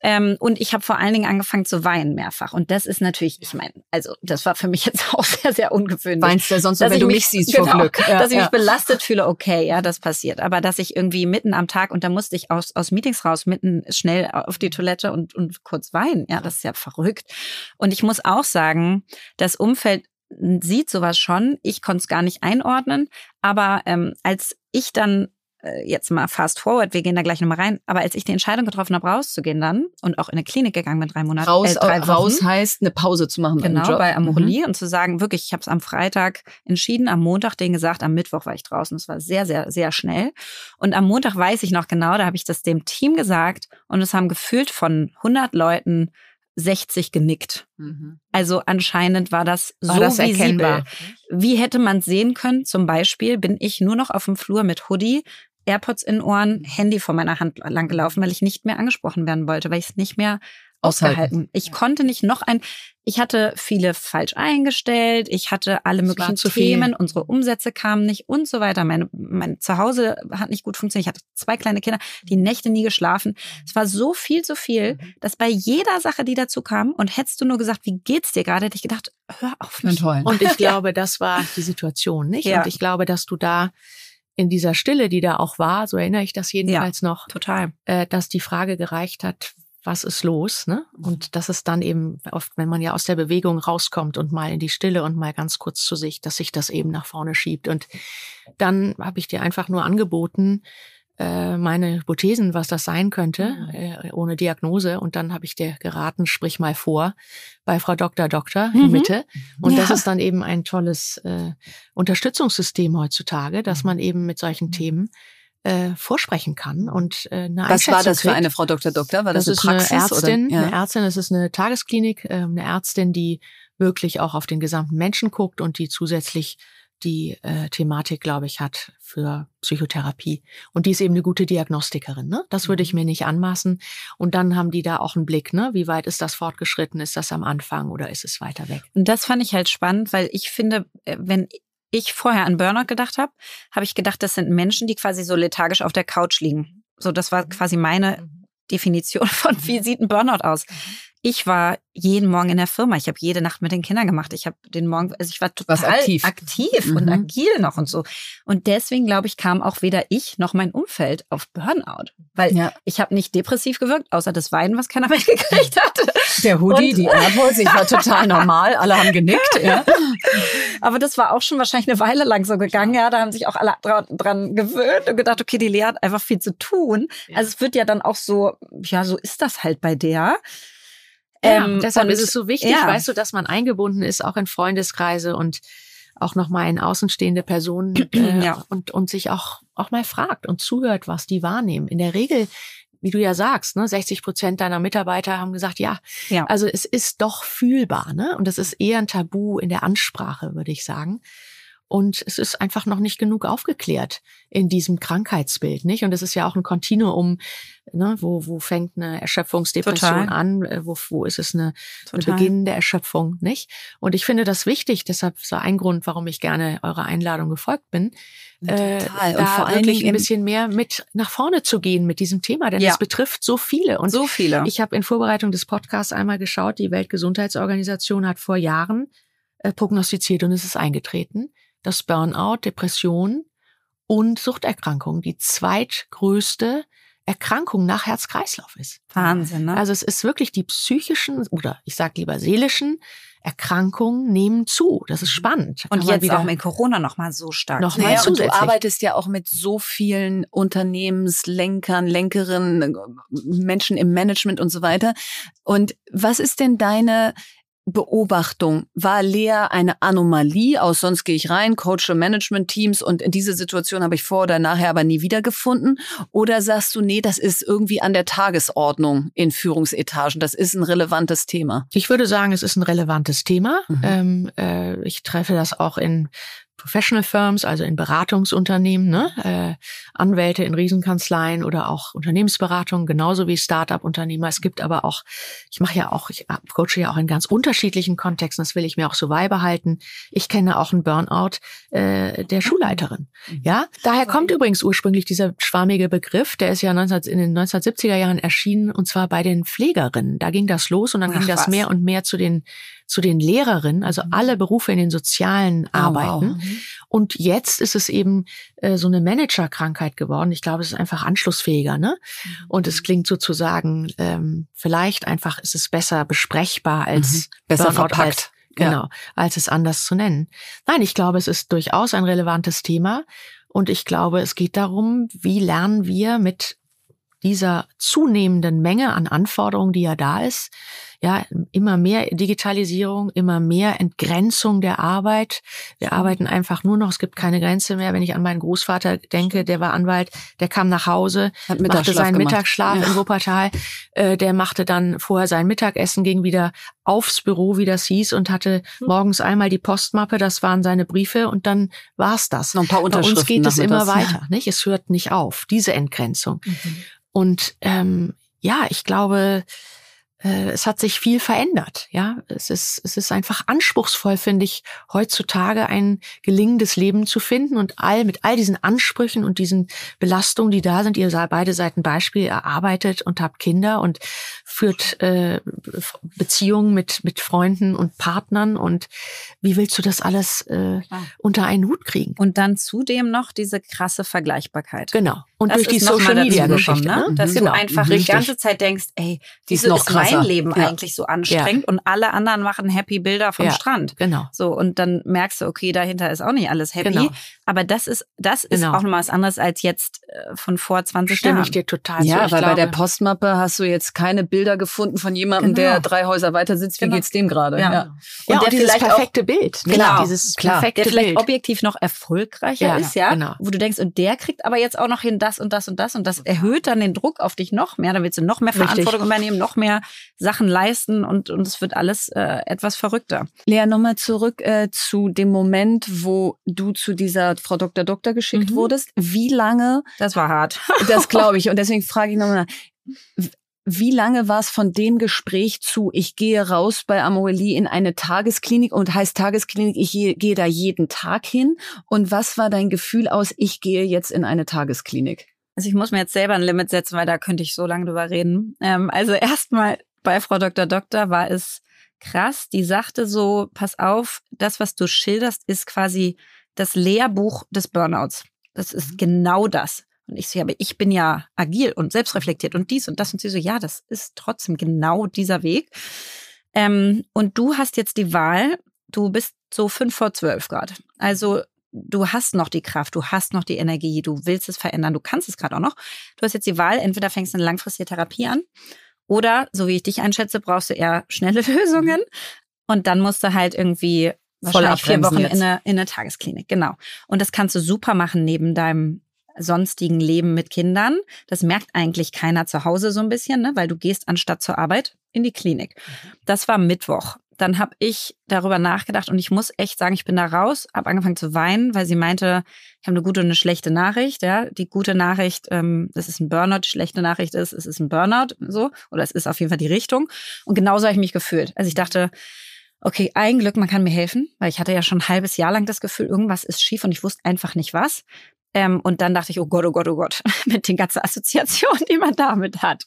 Ähm, und ich habe vor allen Dingen angefangen zu weinen mehrfach. Und das ist natürlich, ich meine, also das war für mich jetzt auch sehr, sehr ungewöhnlich. Weinst du sonst, wenn du mich siehst, genau, vor Glück. Ja, dass ich ja. mich belastet fühle, okay, ja, das passiert. Aber dass ich irgendwie mitten am Tag, und da musste ich aus, aus Meetings raus, mitten schnell auf die Toilette und, und kurz weinen, ja, das ist ja verrückt. Und ich muss auch sagen, das Umfeld sieht sowas schon. Ich konnte es gar nicht einordnen. Aber ähm, als ich dann äh, jetzt mal fast forward, wir gehen da gleich nochmal rein, aber als ich die Entscheidung getroffen habe, rauszugehen dann und auch in eine Klinik gegangen mit drei Monaten, raus, äh, drei Wochen, raus heißt eine Pause zu machen. Genau, bei Amorelie mhm. und zu sagen, wirklich, ich habe es am Freitag entschieden, am Montag den gesagt, am Mittwoch war ich draußen. Das war sehr, sehr, sehr schnell. Und am Montag weiß ich noch genau, da habe ich das dem Team gesagt und es haben gefühlt von 100 Leuten 60 genickt. Mhm. Also anscheinend war das war so das. Erkennbar. Wie hätte man sehen können? Zum Beispiel bin ich nur noch auf dem Flur mit Hoodie, AirPods in Ohren, Handy vor meiner Hand langgelaufen, weil ich nicht mehr angesprochen werden wollte, weil ich es nicht mehr ausgehalten. Ich konnte nicht noch ein, ich hatte viele falsch eingestellt, ich hatte alle möglichen Themen, unsere Umsätze kamen nicht und so weiter. Mein, mein Zuhause hat nicht gut funktioniert. Ich hatte zwei kleine Kinder, die Nächte nie geschlafen. Es war so viel, so viel, mhm. dass bei jeder Sache, die dazu kam, und hättest du nur gesagt, wie geht's dir gerade, hätte ich gedacht, hör auf mich. Und ich glaube, das war die Situation, nicht? Ja. Und ich glaube, dass du da in dieser Stille, die da auch war, so erinnere ich das jedenfalls ja, noch, total, äh, dass die Frage gereicht hat, was ist los, ne? Und das ist dann eben oft, wenn man ja aus der Bewegung rauskommt und mal in die Stille und mal ganz kurz zu sich, dass sich das eben nach vorne schiebt. Und dann habe ich dir einfach nur angeboten, äh, meine Hypothesen, was das sein könnte, mhm. äh, ohne Diagnose. Und dann habe ich dir geraten, sprich mal vor bei Frau Dr. Doktor mhm. in Mitte. Und ja. das ist dann eben ein tolles äh, Unterstützungssystem heutzutage, dass man eben mit solchen. Themen äh, vorsprechen kann und äh, eine Was war das für eine Frau Dr. Doktor? War das, das eine Praxis? Eine Ärztin, oder? Ja. eine Ärztin, das ist eine Tagesklinik, äh, eine Ärztin, die wirklich auch auf den gesamten Menschen guckt und die zusätzlich die äh, Thematik, glaube ich, hat für Psychotherapie. Und die ist eben eine gute Diagnostikerin. Ne? Das würde ich mhm. mir nicht anmaßen. Und dann haben die da auch einen Blick, ne? Wie weit ist das fortgeschritten? Ist das am Anfang oder ist es weiter weg? Und das fand ich halt spannend, weil ich finde, äh, wenn ich vorher an Burnout gedacht habe, habe ich gedacht, das sind Menschen, die quasi so lethargisch auf der Couch liegen. So, das war mhm. quasi meine mhm. Definition von, wie sieht ein Burnout aus? Ich war jeden Morgen in der Firma. Ich habe jede Nacht mit den Kindern gemacht. Ich habe den Morgen, also ich war total aktiv, aktiv mhm. und agil noch und so. Und deswegen glaube ich, kam auch weder ich noch mein Umfeld auf Burnout, weil ja. ich habe nicht depressiv gewirkt, außer das Weinen, was keiner mitgekriegt hatte. Der Hoodie, und, die Airpods, ich war total normal. Alle haben genickt. Ja. Aber das war auch schon wahrscheinlich eine Weile lang so gegangen. Ja, da haben sich auch alle dran, dran gewöhnt und gedacht, okay, die Lea hat einfach viel zu tun. Also es wird ja dann auch so, ja, so ist das halt bei der. Ja, ähm, deshalb und, ist es so wichtig, ja. weißt du, dass man eingebunden ist, auch in Freundeskreise und auch nochmal in außenstehende Personen äh, ja. und, und sich auch, auch mal fragt und zuhört, was die wahrnehmen. In der Regel, wie du ja sagst, ne, 60 Prozent deiner Mitarbeiter haben gesagt, ja, ja, also es ist doch fühlbar, ne? Und das ist eher ein Tabu in der Ansprache, würde ich sagen. Und es ist einfach noch nicht genug aufgeklärt in diesem Krankheitsbild, nicht? Und es ist ja auch ein Kontinuum, ne? wo, wo fängt eine Erschöpfungsdepression Total. an, äh, wo, wo ist es eine, eine Beginn der Erschöpfung, nicht? Und ich finde das wichtig, deshalb ist ein Grund, warum ich gerne eurer Einladung gefolgt bin, äh, Total. Äh, da und vor wirklich ein bisschen mehr mit nach vorne zu gehen mit diesem Thema, denn es ja. betrifft so viele. Und so viele. Ich habe in Vorbereitung des Podcasts einmal geschaut, die Weltgesundheitsorganisation hat vor Jahren äh, prognostiziert und es ist eingetreten dass Burnout, Depression und Suchterkrankung die zweitgrößte Erkrankung nach Herz-Kreislauf ist. Wahnsinn, ne? Also es ist wirklich die psychischen oder ich sage lieber seelischen Erkrankungen nehmen zu. Das ist spannend. Und jetzt auch mit Corona noch mal so stark. Noch mal ja, und du arbeitest ja auch mit so vielen Unternehmenslenkern, Lenkerinnen, Menschen im Management und so weiter. Und was ist denn deine Beobachtung, war Lea eine Anomalie aus, sonst gehe ich rein, coache Management-Teams und in diese Situation habe ich vor oder nachher aber nie wiedergefunden? Oder sagst du, nee, das ist irgendwie an der Tagesordnung in Führungsetagen, das ist ein relevantes Thema? Ich würde sagen, es ist ein relevantes Thema. Mhm. Ähm, äh, ich treffe das auch in Professional Firms, also in Beratungsunternehmen, ne? äh, Anwälte in Riesenkanzleien oder auch Unternehmensberatungen, genauso wie Start-up-Unternehmer. Es gibt aber auch, ich mache ja auch, ich coache ja auch in ganz unterschiedlichen Kontexten, das will ich mir auch so beibehalten. Ich kenne auch einen Burnout äh, der Schulleiterin. Mhm. Ja, daher kommt übrigens ursprünglich dieser schwammige Begriff, der ist ja 19, in den 1970er Jahren erschienen und zwar bei den Pflegerinnen. Da ging das los und dann Ach, ging das was. mehr und mehr zu den zu den Lehrerinnen, also mhm. alle Berufe in den sozialen oh, Arbeiten. Wow. Mhm. Und jetzt ist es eben äh, so eine Managerkrankheit geworden. Ich glaube, es ist einfach anschlussfähiger, ne? Mhm. Und es klingt sozusagen, ähm, vielleicht einfach ist es besser besprechbar als mhm. besser Burnout verpackt. Als, genau, ja. als es anders zu nennen. Nein, ich glaube, es ist durchaus ein relevantes Thema. Und ich glaube, es geht darum, wie lernen wir mit dieser zunehmenden Menge an Anforderungen, die ja da ist, ja, immer mehr Digitalisierung, immer mehr Entgrenzung der Arbeit. Wir arbeiten einfach nur noch, es gibt keine Grenze mehr. Wenn ich an meinen Großvater denke, der war Anwalt, der kam nach Hause, machte seinen gemacht. Mittagsschlaf ja. in Wuppertal, äh, der machte dann vorher sein Mittagessen, ging wieder aufs Büro, wie das hieß, und hatte hm. morgens einmal die Postmappe, das waren seine Briefe und dann war's das. Noch ein paar Unterschriften Bei uns geht es immer weiter, nicht? Es hört nicht auf, diese Entgrenzung. Mhm. Und ähm, ja, ich glaube, äh, es hat sich viel verändert. Ja, es ist, es ist einfach anspruchsvoll, finde ich, heutzutage ein gelingendes Leben zu finden und all, mit all diesen Ansprüchen und diesen Belastungen, die da sind. Ihr beide seid ein Beispiel, erarbeitet und habt Kinder und führt äh, Beziehungen mit, mit Freunden und Partnern und wie willst du das alles äh, unter einen Hut kriegen? Und dann zudem noch diese krasse Vergleichbarkeit. Genau. Und das durch die Social Media Geschichte, ne? ne? dass genau. du einfach Richtig. die ganze Zeit denkst, ey, die ist, noch ist mein Leben ja. eigentlich so anstrengend ja. und alle anderen machen happy Bilder vom ja. Strand. Genau. So und dann merkst du, okay, dahinter ist auch nicht alles happy. Genau. Aber das ist das ist genau. auch noch was anderes als jetzt äh, von vor 20 Stimme Jahren. ich dir total Ja, so. weil glaube, bei der Postmappe hast du jetzt keine Bilder gefunden von jemandem, genau. der drei Häuser weiter sitzt. Wie genau. geht's dem gerade? Ja. ja. Und, und der dieses perfekte auch, Bild. Ne? Genau. Dieses Klar. perfekte der vielleicht Bild. objektiv noch erfolgreicher ist, ja. Genau. Wo du denkst, und der kriegt aber jetzt auch noch hin das und das und das und das erhöht dann den Druck auf dich noch mehr. Dann willst du noch mehr Richtig. Verantwortung übernehmen, noch mehr Sachen leisten und, und es wird alles äh, etwas verrückter. Lea, nochmal zurück äh, zu dem Moment, wo du zu dieser Frau Dr. Doktor geschickt mhm. wurdest. Wie lange? Das war hart. das glaube ich. Und deswegen frage ich nochmal, wie lange war es von dem Gespräch zu, ich gehe raus bei Amorelie in eine Tagesklinik und heißt Tagesklinik, ich gehe da jeden Tag hin? Und was war dein Gefühl aus, ich gehe jetzt in eine Tagesklinik? Also ich muss mir jetzt selber ein Limit setzen, weil da könnte ich so lange drüber reden. Ähm, also erstmal bei Frau Dr. Doktor war es krass. Die sagte so, pass auf, das, was du schilderst, ist quasi das Lehrbuch des Burnouts. Das ist mhm. genau das. Und ich so, ja, aber ich bin ja agil und selbstreflektiert und dies und das. Und sie so, ja, das ist trotzdem genau dieser Weg. Ähm, und du hast jetzt die Wahl, du bist so fünf vor zwölf Grad. Also du hast noch die Kraft, du hast noch die Energie, du willst es verändern, du kannst es gerade auch noch. Du hast jetzt die Wahl, entweder fängst du eine langfristige Therapie an oder, so wie ich dich einschätze, brauchst du eher schnelle Lösungen und dann musst du halt irgendwie wahrscheinlich vier Wochen in eine, in eine Tagesklinik. Genau. Und das kannst du super machen neben deinem sonstigen Leben mit Kindern. Das merkt eigentlich keiner zu Hause so ein bisschen, ne? weil du gehst anstatt zur Arbeit in die Klinik. Mhm. Das war Mittwoch dann habe ich darüber nachgedacht und ich muss echt sagen, ich bin da raus, habe angefangen zu weinen, weil sie meinte, ich habe eine gute und eine schlechte Nachricht. Ja, die gute Nachricht, ähm, das ist ein Burnout, die schlechte Nachricht ist, es ist ein Burnout, so oder es ist auf jeden Fall die Richtung. Und genauso habe ich mich gefühlt. Also ich dachte, okay, ein Glück, man kann mir helfen, weil ich hatte ja schon ein halbes Jahr lang das Gefühl, irgendwas ist schief und ich wusste einfach nicht was. Ähm, und dann dachte ich, oh Gott, oh Gott, oh Gott, mit den ganzen Assoziationen, die man damit hat.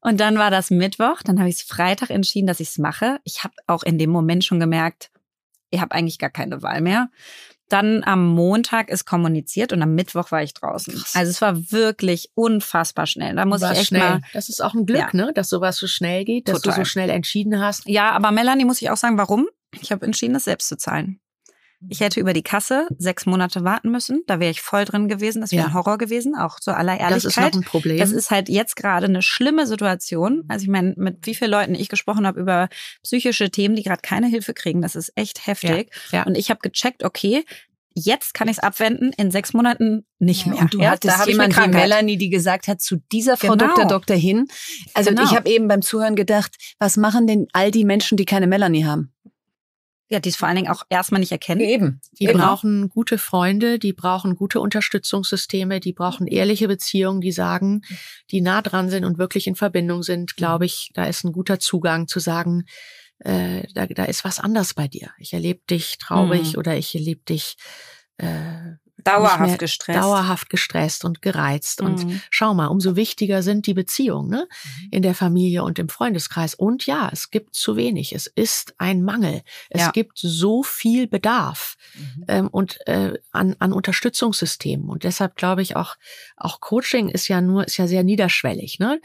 Und dann war das Mittwoch, dann habe ich es Freitag entschieden, dass ich es mache. Ich habe auch in dem Moment schon gemerkt, ich habe eigentlich gar keine Wahl mehr. Dann am Montag ist kommuniziert und am Mittwoch war ich draußen. Krass. Also es war wirklich unfassbar schnell. Da muss war ich echt schnell. mal. Das ist auch ein Glück, ja. ne, dass sowas so schnell geht, dass Total. du so schnell entschieden hast. Ja, aber Melanie muss ich auch sagen, warum? Ich habe entschieden, das selbst zu zahlen. Ich hätte über die Kasse sechs Monate warten müssen. Da wäre ich voll drin gewesen. Das wäre ja. ein Horror gewesen, auch zur aller Ehrlichkeit. Das ist noch ein Problem. Das ist halt jetzt gerade eine schlimme Situation. Also ich meine, mit wie vielen Leuten ich gesprochen habe über psychische Themen, die gerade keine Hilfe kriegen. Das ist echt heftig. Ja. Ja. Und ich habe gecheckt, okay, jetzt kann ich es abwenden, in sechs Monaten nicht mehr. Und du ja, hattest jemand wie Melanie, die gesagt hat, zu dieser Frau genau. Dr. Doktor hin. Also genau. ich habe eben beim Zuhören gedacht, was machen denn all die Menschen, die keine Melanie haben? Ja, die es vor allen Dingen auch erstmal nicht erkennen. Eben. Die Eben. brauchen gute Freunde, die brauchen gute Unterstützungssysteme, die brauchen ehrliche Beziehungen, die sagen, die nah dran sind und wirklich in Verbindung sind, glaube ich, da ist ein guter Zugang zu sagen, äh, da, da ist was anders bei dir. Ich erlebe dich traurig Mhm. oder ich erlebe dich äh, Dauerhaft gestresst. Dauerhaft gestresst und gereizt. Und Mhm. schau mal, umso wichtiger sind die Beziehungen ne? Mhm. in der Familie und im Freundeskreis. Und ja, es gibt zu wenig. Es ist ein Mangel. Es Ja. gibt so viel Bedarf Mhm. ähm, und äh, an, an Unterstützungssystemen. Und deshalb glaube ich auch, auch Coaching ist ja nur, ist ja sehr niederschwellig. Ne?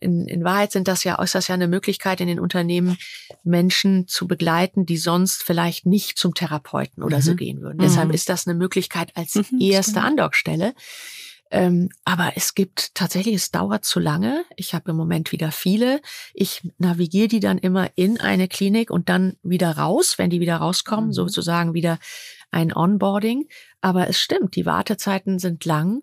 In, in Wahrheit sind das ja, ist das ja eine Möglichkeit in den Unternehmen, Menschen zu begleiten, die sonst vielleicht nicht zum Therapeuten oder so Mhm. gehen würden. Mhm. Deshalb ist das eine Möglichkeit als Mhm, erste stimmt. Andockstelle. Ähm, aber es gibt tatsächlich, es dauert zu lange. Ich habe im Moment wieder viele. Ich navigiere die dann immer in eine Klinik und dann wieder raus, wenn die wieder rauskommen, Mhm. sozusagen wieder ein Onboarding. Aber es stimmt, die Wartezeiten sind lang.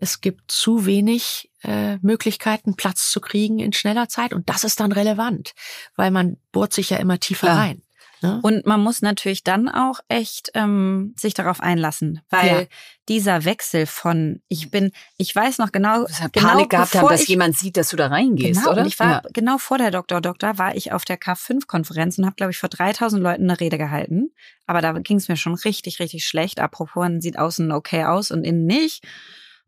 Es gibt zu wenig äh, Möglichkeiten, Platz zu kriegen in schneller Zeit. Und das ist dann relevant, weil man bohrt sich ja immer tiefer Klar. rein. Ne? Und man muss natürlich dann auch echt ähm, sich darauf einlassen, weil Ja. dieser Wechsel von ich bin, ich weiß noch genau, Du hast genau Panik gehabt haben, dass ich, jemand sieht, dass du da reingehst, genau, oder? Und ich war ja. genau vor der Doktor Doktor war ich auf der K5-Konferenz und habe, glaube ich, vor 3000 Leuten eine Rede gehalten. Aber da ging es mir schon richtig, richtig schlecht. Apropos, man sieht außen okay aus und innen nicht.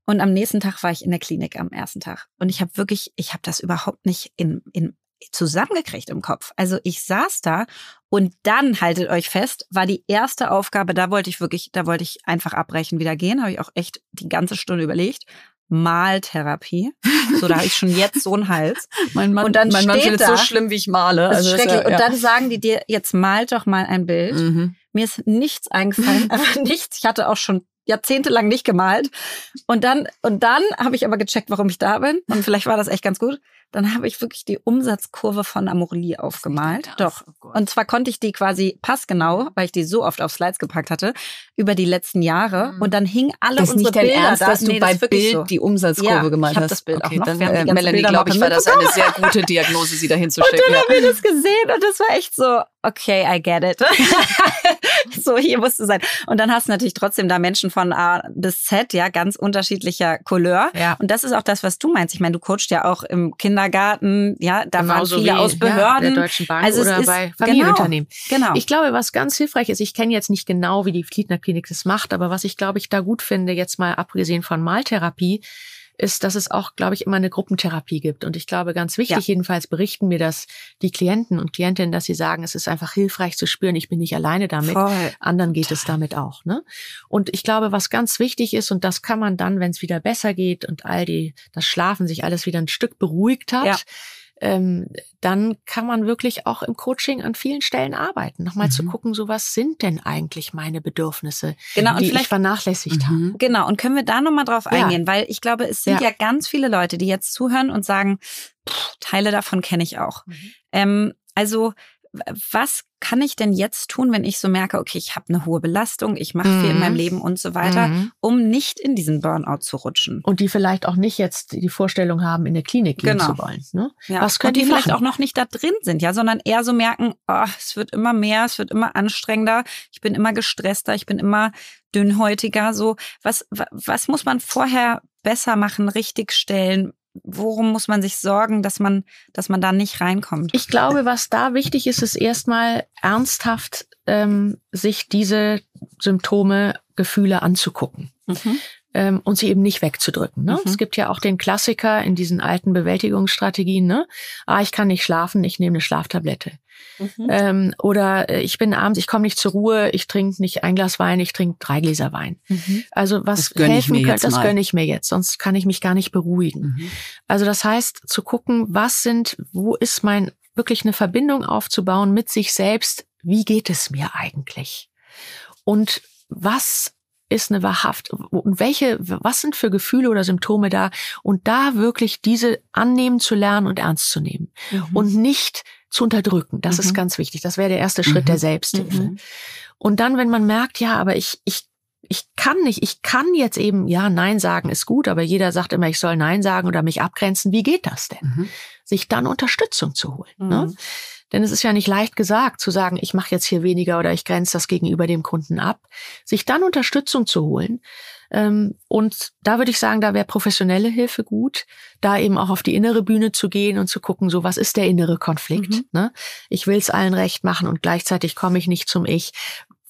Und am nächsten Tag war ich in der Klinik am ersten Tag. Und ich habe wirklich, ich habe das überhaupt nicht in, in zusammengekriegt im Kopf. Also ich saß da und dann haltet euch fest, war die erste Aufgabe, da wollte ich wirklich, da wollte ich einfach abbrechen, wieder gehen, habe ich auch echt die ganze Stunde überlegt. Maltherapie. So, da habe ich schon jetzt so einen Hals. Mein Mann, Und dann mein Mann steht findet es da- so schlimm, wie ich male. Also schrecklich. ja, Und ja. dann sagen die dir, jetzt malt doch mal ein Bild. Mhm. Mir ist nichts eingefallen, einfach nichts. Ich hatte auch schon jahrzehntelang nicht gemalt. Und dann, und dann habe ich aber gecheckt, warum ich da bin. Und vielleicht war das echt ganz gut. Dann habe ich wirklich die Umsatzkurve von Amorelie aufgemalt. Doch. Oh. Und zwar konnte ich die quasi passgenau, weil ich die so oft auf Slides gepackt hatte, über die letzten Jahre. Mhm. Und dann hingen alle Das ist unsere nicht dein Bilder Ernst, da. dass du Nee, das bei ist wirklich Bild so. die Umsatzkurve Ja, gemalt ich hab hast. das Bild auch okay, noch. Dann, äh, Melanie, glaube ich, war das eine sehr gute Diagnose, sie dahin zu Und dann Ja. haben wir das gesehen und das war echt so, okay, I get it. so, hier musst du sein. Und dann hast du natürlich trotzdem da Menschen von A bis Z, ja, ganz unterschiedlicher Couleur. Ja. Und das ist auch das, was du meinst. Ich meine, du coachst ja auch im Kindergarten, ja, da waren Genauso viele wie, aus Ja, Behörden. der Deutschen Bank Also oder ist- bei genau. Familienunternehmen. genau. Ich glaube, was ganz hilfreich ist, ich kenne jetzt nicht genau, wie die Fliedner Klinik das macht, aber was ich, glaube ich, da gut finde, jetzt mal abgesehen von Maltherapie, ist, dass es auch, glaube ich, immer eine Gruppentherapie gibt. Und ich glaube, ganz wichtig, Ja. jedenfalls berichten mir das die Klienten und Klientinnen, dass sie sagen, es ist einfach hilfreich zu spüren, ich bin nicht alleine damit. Voll. Anderen geht es damit auch. Ne? Und ich glaube, was ganz wichtig ist, und das kann man dann, wenn es wieder besser geht und all die, das Schlafen sich alles wieder ein Stück beruhigt hat, Ja. Ähm, dann kann man wirklich auch im Coaching an vielen Stellen arbeiten. Nochmal zu Mhm. gucken, so was sind denn eigentlich meine Bedürfnisse, Genau, und die ich vielleicht vernachlässigt habe. Mhm. Genau, und können wir da nochmal drauf Ja. eingehen? Weil ich glaube, es sind Ja. ja. ganz viele Leute, die jetzt zuhören und sagen, pff, Teile davon kenne ich auch. Mhm. Ähm, also, was kann ich denn jetzt tun, wenn ich so merke, okay, ich habe eine hohe Belastung, ich mache viel in Mhm. meinem Leben und so weiter, Mhm. um nicht in diesen Burnout zu rutschen? Und die vielleicht auch nicht jetzt die Vorstellung haben, in der Klinik gehen Genau. zu wollen. Ne? Ja. Was könnt und die ihr vielleicht machen? auch noch nicht da drin sind, ja, sondern eher so merken, oh, es wird immer mehr, es wird immer anstrengender, ich bin immer gestresster, ich bin immer dünnhäutiger. So, was, wa- was muss man vorher besser machen, richtig stellen? Worum muss man sich sorgen, dass man, dass man da nicht reinkommt? Ich glaube, was da wichtig ist, ist erstmal ernsthaft ähm, sich diese Symptome, Gefühle anzugucken. Mhm. ähm, und sie eben nicht wegzudrücken. Ne? Mhm. Es gibt ja auch den Klassiker in diesen alten Bewältigungsstrategien. Ne? Ah, ich kann nicht schlafen, ich nehme eine Schlaftablette. Mhm. Ähm, oder äh, ich bin abends, ich komme nicht zur Ruhe, ich trinke nicht ein Glas Wein, ich trinke drei Gläser Wein. Mhm. Also was helfen könnte, das gönne ich mir jetzt, sonst kann ich mich gar nicht beruhigen. Mhm. Also das heißt, zu gucken, was sind, wo ist mein, wirklich eine Verbindung aufzubauen mit sich selbst, wie geht es mir eigentlich? Und was ist eine wahrhaft und welche, was sind für Gefühle oder Symptome da? Und da wirklich diese annehmen zu lernen und ernst zu nehmen Mhm. und nicht zu unterdrücken. Das Mhm. ist ganz wichtig. Das wäre der erste Schritt Mhm. der Selbsthilfe. Mhm. Und dann, wenn man merkt, ja, aber ich, ich, ich kann nicht, ich kann jetzt eben, ja, Nein sagen ist gut, aber jeder sagt immer, ich soll Nein sagen oder mich abgrenzen. Wie geht das denn? Mhm. Sich dann Unterstützung zu holen. Ne? Mhm. Denn es ist ja nicht leicht gesagt zu sagen, ich mache jetzt hier weniger oder ich grenze das gegenüber dem Kunden ab. Sich dann Unterstützung zu holen. Ähm, und da würde ich sagen, da wäre professionelle Hilfe gut, da eben auch auf die innere Bühne zu gehen und zu gucken, so was ist der innere Konflikt. Mhm. Ne? Ich will es allen recht machen und gleichzeitig komme ich nicht zum Ich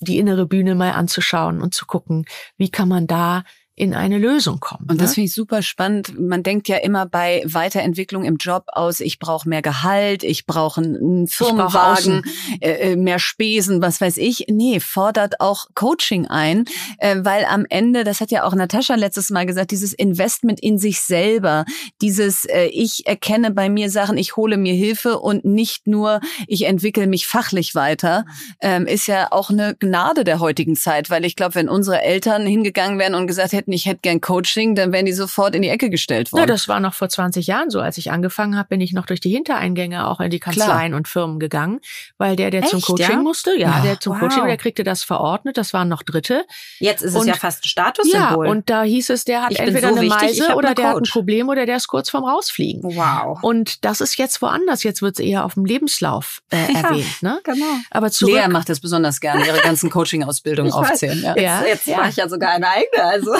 die innere Bühne mal anzuschauen und zu gucken, wie kann man da in eine Lösung kommen. Und das ne? finde ich super spannend. Man denkt ja immer bei Weiterentwicklung im Job aus, ich brauche mehr Gehalt, ich brauche einen Firmenwagen, äh, äh, mehr Spesen, was weiß ich. Nee, fordert auch Coaching ein, äh, weil am Ende, das hat ja auch Natascha letztes Mal gesagt, dieses Investment in sich selber, dieses äh, ich erkenne bei mir Sachen, ich hole mir Hilfe und nicht nur ich entwickle mich fachlich weiter, ähm, ist ja auch eine Gnade der heutigen Zeit, weil ich glaube, wenn unsere Eltern hingegangen wären und gesagt hätten, hätten, ich hätte gern Coaching, dann wären die sofort in die Ecke gestellt worden. Ja, das war noch vor 20 Jahren so. Als ich angefangen habe, bin ich noch durch die Hintereingänge auch in die Kanzleien Klar. und Firmen gegangen, weil der, der Echt, zum Coaching ja? musste, ja, ja, der zum wow. Coaching, der kriegte das verordnet, das waren noch Dritte. Jetzt ist es und, ja fast ein Statussymbol. Ja, und da hieß es, der hat ich entweder so eine wichtig, Meise oder der hat ein Problem oder der ist kurz vorm Rausfliegen. Wow. Und das ist jetzt woanders. Jetzt wird es eher auf dem Lebenslauf äh, erwähnt. Ne? Genau. Aber zurück. Lea macht das besonders gerne, ihre ganzen Coaching-Ausbildungen aufzählen. Ja. Jetzt, jetzt ja. mache ich ja sogar eine eigene. Also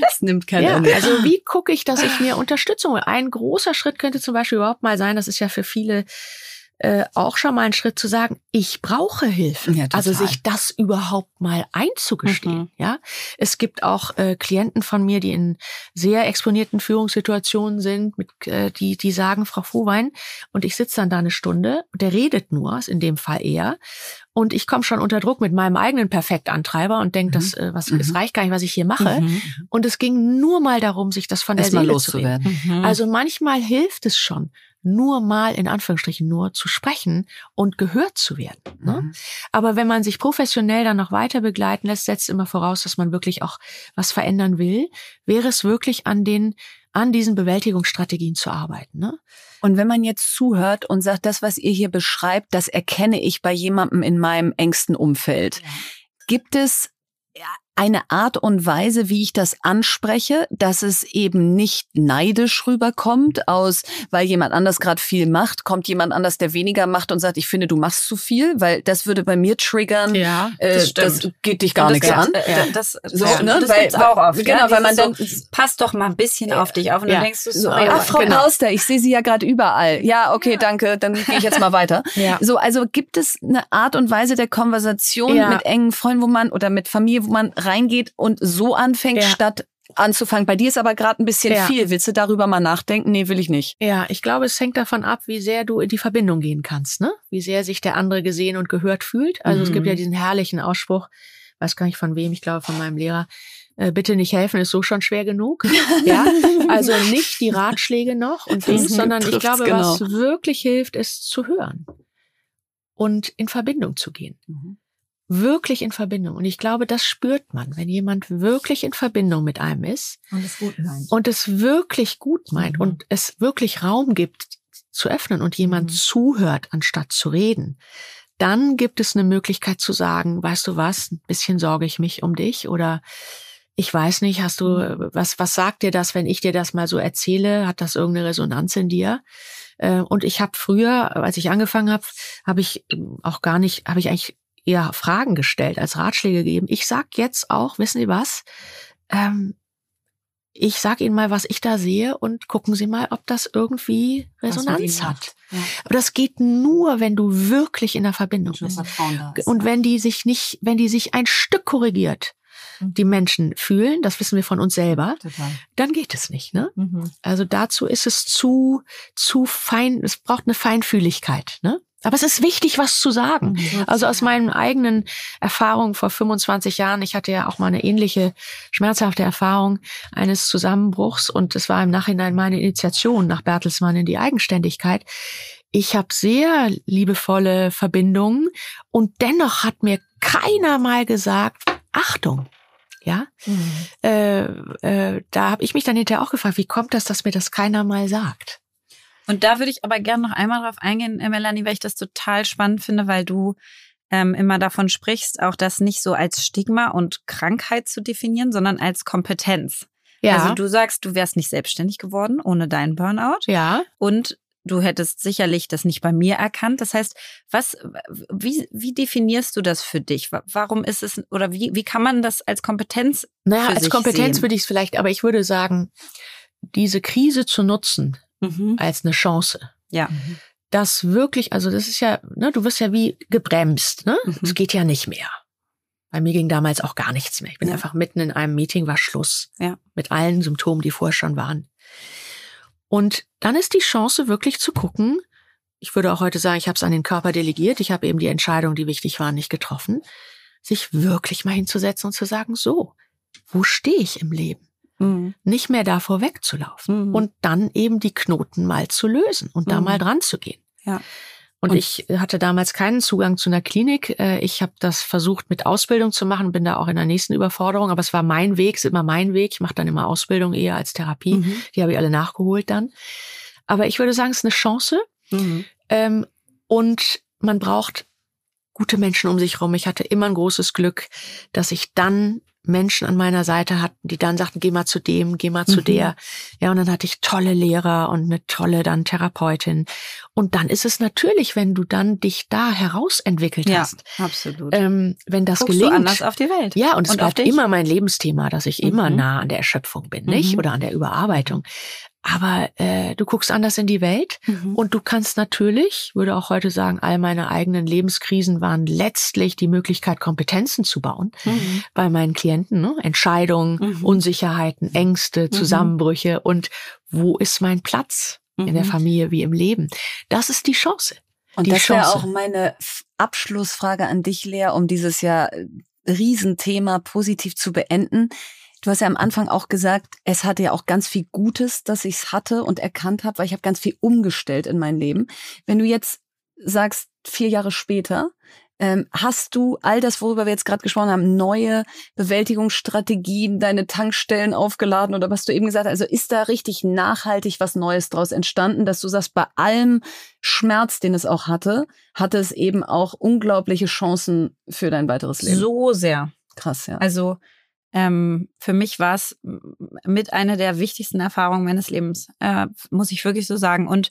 das nimmt kein ja, Ende. Also wie gucke ich, dass ich mir Unterstützung? Ein großer Schritt könnte zum Beispiel überhaupt mal sein, das ist ja für viele äh, auch schon mal ein Schritt zu sagen, ich brauche Hilfe. Ja, also sich das überhaupt mal einzugestehen. Mhm. Ja, es gibt auch äh, Klienten von mir, die in sehr exponierten Führungssituationen sind, mit, äh, die die sagen, Frau Fuhwein, und ich sitze dann da eine Stunde, der redet nur, ist in dem Fall eher, und ich komme schon unter Druck mit meinem eigenen Perfektantreiber und denke, mhm. das äh, was mhm. es reicht gar nicht, was ich hier mache. Mhm. Und es ging nur mal darum, sich das von der Erst Seele zu reden. Mhm. Also manchmal hilft es schon nur mal in Anführungsstrichen nur zu sprechen und gehört zu werden. Ne? Mhm. Aber wenn man sich professionell dann noch weiter begleiten lässt, setzt immer voraus, dass man wirklich auch was verändern will, wäre es wirklich an den an diesen Bewältigungsstrategien zu arbeiten. Ne? Und wenn man jetzt zuhört und sagt, das, was ihr hier beschreibt, das erkenne ich bei jemandem in meinem engsten Umfeld. Ja. Gibt es eine Art und Weise, wie ich das anspreche, dass es eben nicht neidisch rüberkommt, aus, weil jemand anders gerade viel macht, kommt jemand anders, der weniger macht und sagt, ich finde, du machst zu viel, weil das würde bei mir triggern. Ja, das, äh, das geht dich gar nichts an. Äh, ja. Das, so, ja, ne? das weil, auch oft. Genau, ja, weil man dann so, passt doch mal ein bisschen auf dich auf und ja. dann denkst du so, ah, Frau genau. Pauster, ich sehe Sie ja gerade überall. Ja, okay, danke, dann gehe ich jetzt mal weiter. ja. So, also gibt es eine Art und Weise der Konversation mit engen Freunden, wo man oder mit Familie, wo man reingeht und so anfängt, ja. statt anzufangen. Bei dir ist aber gerade ein bisschen ja. viel. Willst du darüber mal nachdenken? Nee, will ich nicht. Ja, ich glaube, es hängt davon ab, wie sehr du in die Verbindung gehen kannst, ne? Wie sehr sich der andere gesehen und gehört fühlt. Also mhm. es gibt ja mhm. diesen herrlichen Ausspruch, weiß gar nicht von wem, ich glaube von meinem Lehrer, äh, bitte nicht helfen, ist so schon schwer genug. ja, also nicht die Ratschläge noch und Dings, sondern ich glaube, genau. was wirklich hilft, ist zu hören und in Verbindung zu gehen. Mhm wirklich in Verbindung. Und ich glaube, das spürt man, wenn jemand wirklich in Verbindung mit einem ist und es gut meint, und es wirklich gut meint mhm. und es wirklich Raum gibt zu öffnen und jemand mhm. zuhört, anstatt zu reden. Dann gibt es eine Möglichkeit zu sagen, weißt du was, ein bisschen sorge ich mich um dich oder ich weiß nicht, hast du, mhm. was, was sagt dir das, wenn ich dir das mal so erzähle? Hat das irgendeine Resonanz in dir? Äh, und ich habe früher, als ich angefangen habe, habe ich auch gar nicht, habe ich eigentlich eher Fragen gestellt als Ratschläge gegeben. Ich sag jetzt auch, wissen Sie was? Ähm, ich sag Ihnen mal, was ich da sehe und gucken Sie mal, ob das irgendwie Resonanz hat. Ja. Aber das geht nur, wenn du wirklich in der Verbindung bist. Und wenn die sich nicht, wenn die sich ein Stück korrigiert, mhm. die Menschen fühlen, das wissen wir von uns selber, Total. dann geht es nicht. Ne? Mhm. Also dazu ist es zu, zu fein, es braucht eine Feinfühligkeit. Ne? Aber es ist wichtig, was zu sagen. Mhm. Also aus meinen eigenen Erfahrungen vor 25 Jahren, ich hatte ja auch mal eine ähnliche schmerzhafte Erfahrung eines Zusammenbruchs und es war im Nachhinein meine Initiation nach Bertelsmann in die Eigenständigkeit. Ich habe sehr liebevolle Verbindungen und dennoch hat mir keiner mal gesagt, Achtung, ja, mhm. äh, äh, da habe ich mich dann hinterher auch gefragt, wie kommt das, dass mir das keiner mal sagt? Und da würde ich aber gerne noch einmal drauf eingehen, äh, Melanie, weil ich das total spannend finde, weil du ähm, immer davon sprichst, auch das nicht so als Stigma und Krankheit zu definieren, sondern als Kompetenz. Ja. Also du sagst, du wärst nicht selbstständig geworden ohne deinen Burnout. Ja. Und du hättest sicherlich das nicht bei mir erkannt. Das heißt, was, wie, wie definierst du das für dich? Warum ist es oder wie, wie kann man das als Kompetenz? Naja, als Kompetenz sehen? würde ich es vielleicht, aber ich würde sagen, diese Krise zu nutzen mhm. als eine Chance. Ja. Das wirklich, also das ist ja, ne, du wirst ja wie gebremst, ne? Mhm. Es geht ja nicht mehr. Bei mir ging damals auch gar nichts mehr. Ich bin ja. einfach mitten in einem Meeting, war Schluss. Ja. Mit allen Symptomen, die vorher schon waren. Und dann ist die Chance wirklich zu gucken, ich würde auch heute sagen, ich habe es an den Körper delegiert, ich habe eben die Entscheidungen, die wichtig waren, nicht getroffen, sich wirklich mal hinzusetzen und zu sagen, so, wo stehe ich im Leben? Mhm. Nicht mehr davor wegzulaufen mhm. und dann eben die Knoten mal zu lösen und mhm. da mal dran zu gehen. Ja. Und, und, ich hatte damals keinen Zugang zu einer Klinik. Äh, ich habe das versucht mit Ausbildung zu machen, bin da auch in der nächsten Überforderung, aber es war mein Weg, ist immer mein Weg. Ich mache dann immer Ausbildung eher als Therapie. Mhm. Die habe ich alle nachgeholt dann. Aber ich würde sagen, es ist eine Chance. Mhm. Ähm, und man braucht gute Menschen um sich rum. Ich hatte immer ein großes Glück, dass ich dann Menschen an meiner Seite hatten, die dann sagten, geh mal zu dem, geh mal mhm. zu der. Ja, und dann hatte ich tolle Lehrer und eine tolle dann Therapeutin. Und dann ist es natürlich, wenn du dann dich da herausentwickelt ja, hast. absolut. Ähm, wenn das Guckst gelingt. Du anders auf die Welt. Ja, und es und bleibt immer mein Lebensthema, dass ich mhm. immer nah an der Erschöpfung bin, nicht? Mhm. Oder an der Überarbeitung. Aber äh, du guckst anders in die Welt mhm. und du kannst natürlich, würde auch heute sagen, all meine eigenen Lebenskrisen waren letztlich die Möglichkeit, Kompetenzen zu bauen mhm. bei meinen Klienten. Ne? Entscheidungen, mhm. Unsicherheiten, Ängste, mhm. Zusammenbrüche und wo ist mein Platz in der mhm. Familie wie im Leben? Das ist die Chance. Und die das wäre auch meine Abschlussfrage an dich, Lea, um dieses ja äh, Riesenthema positiv zu beenden. Du hast ja am Anfang auch gesagt, es hatte ja auch ganz viel Gutes, dass ich es hatte und erkannt habe, weil ich habe ganz viel umgestellt in mein Leben. Wenn du jetzt sagst, vier Jahre später, ähm, hast du all das, worüber wir jetzt gerade gesprochen haben, neue Bewältigungsstrategien, deine Tankstellen aufgeladen oder was du eben gesagt hast? Also ist da richtig nachhaltig was Neues draus entstanden, dass du sagst, bei allem Schmerz, den es auch hatte, hatte es eben auch unglaubliche Chancen für dein weiteres Leben? So sehr. Krass, ja. Also ähm, für mich war es mit einer der wichtigsten Erfahrungen meines Lebens, äh, muss ich wirklich so sagen. Und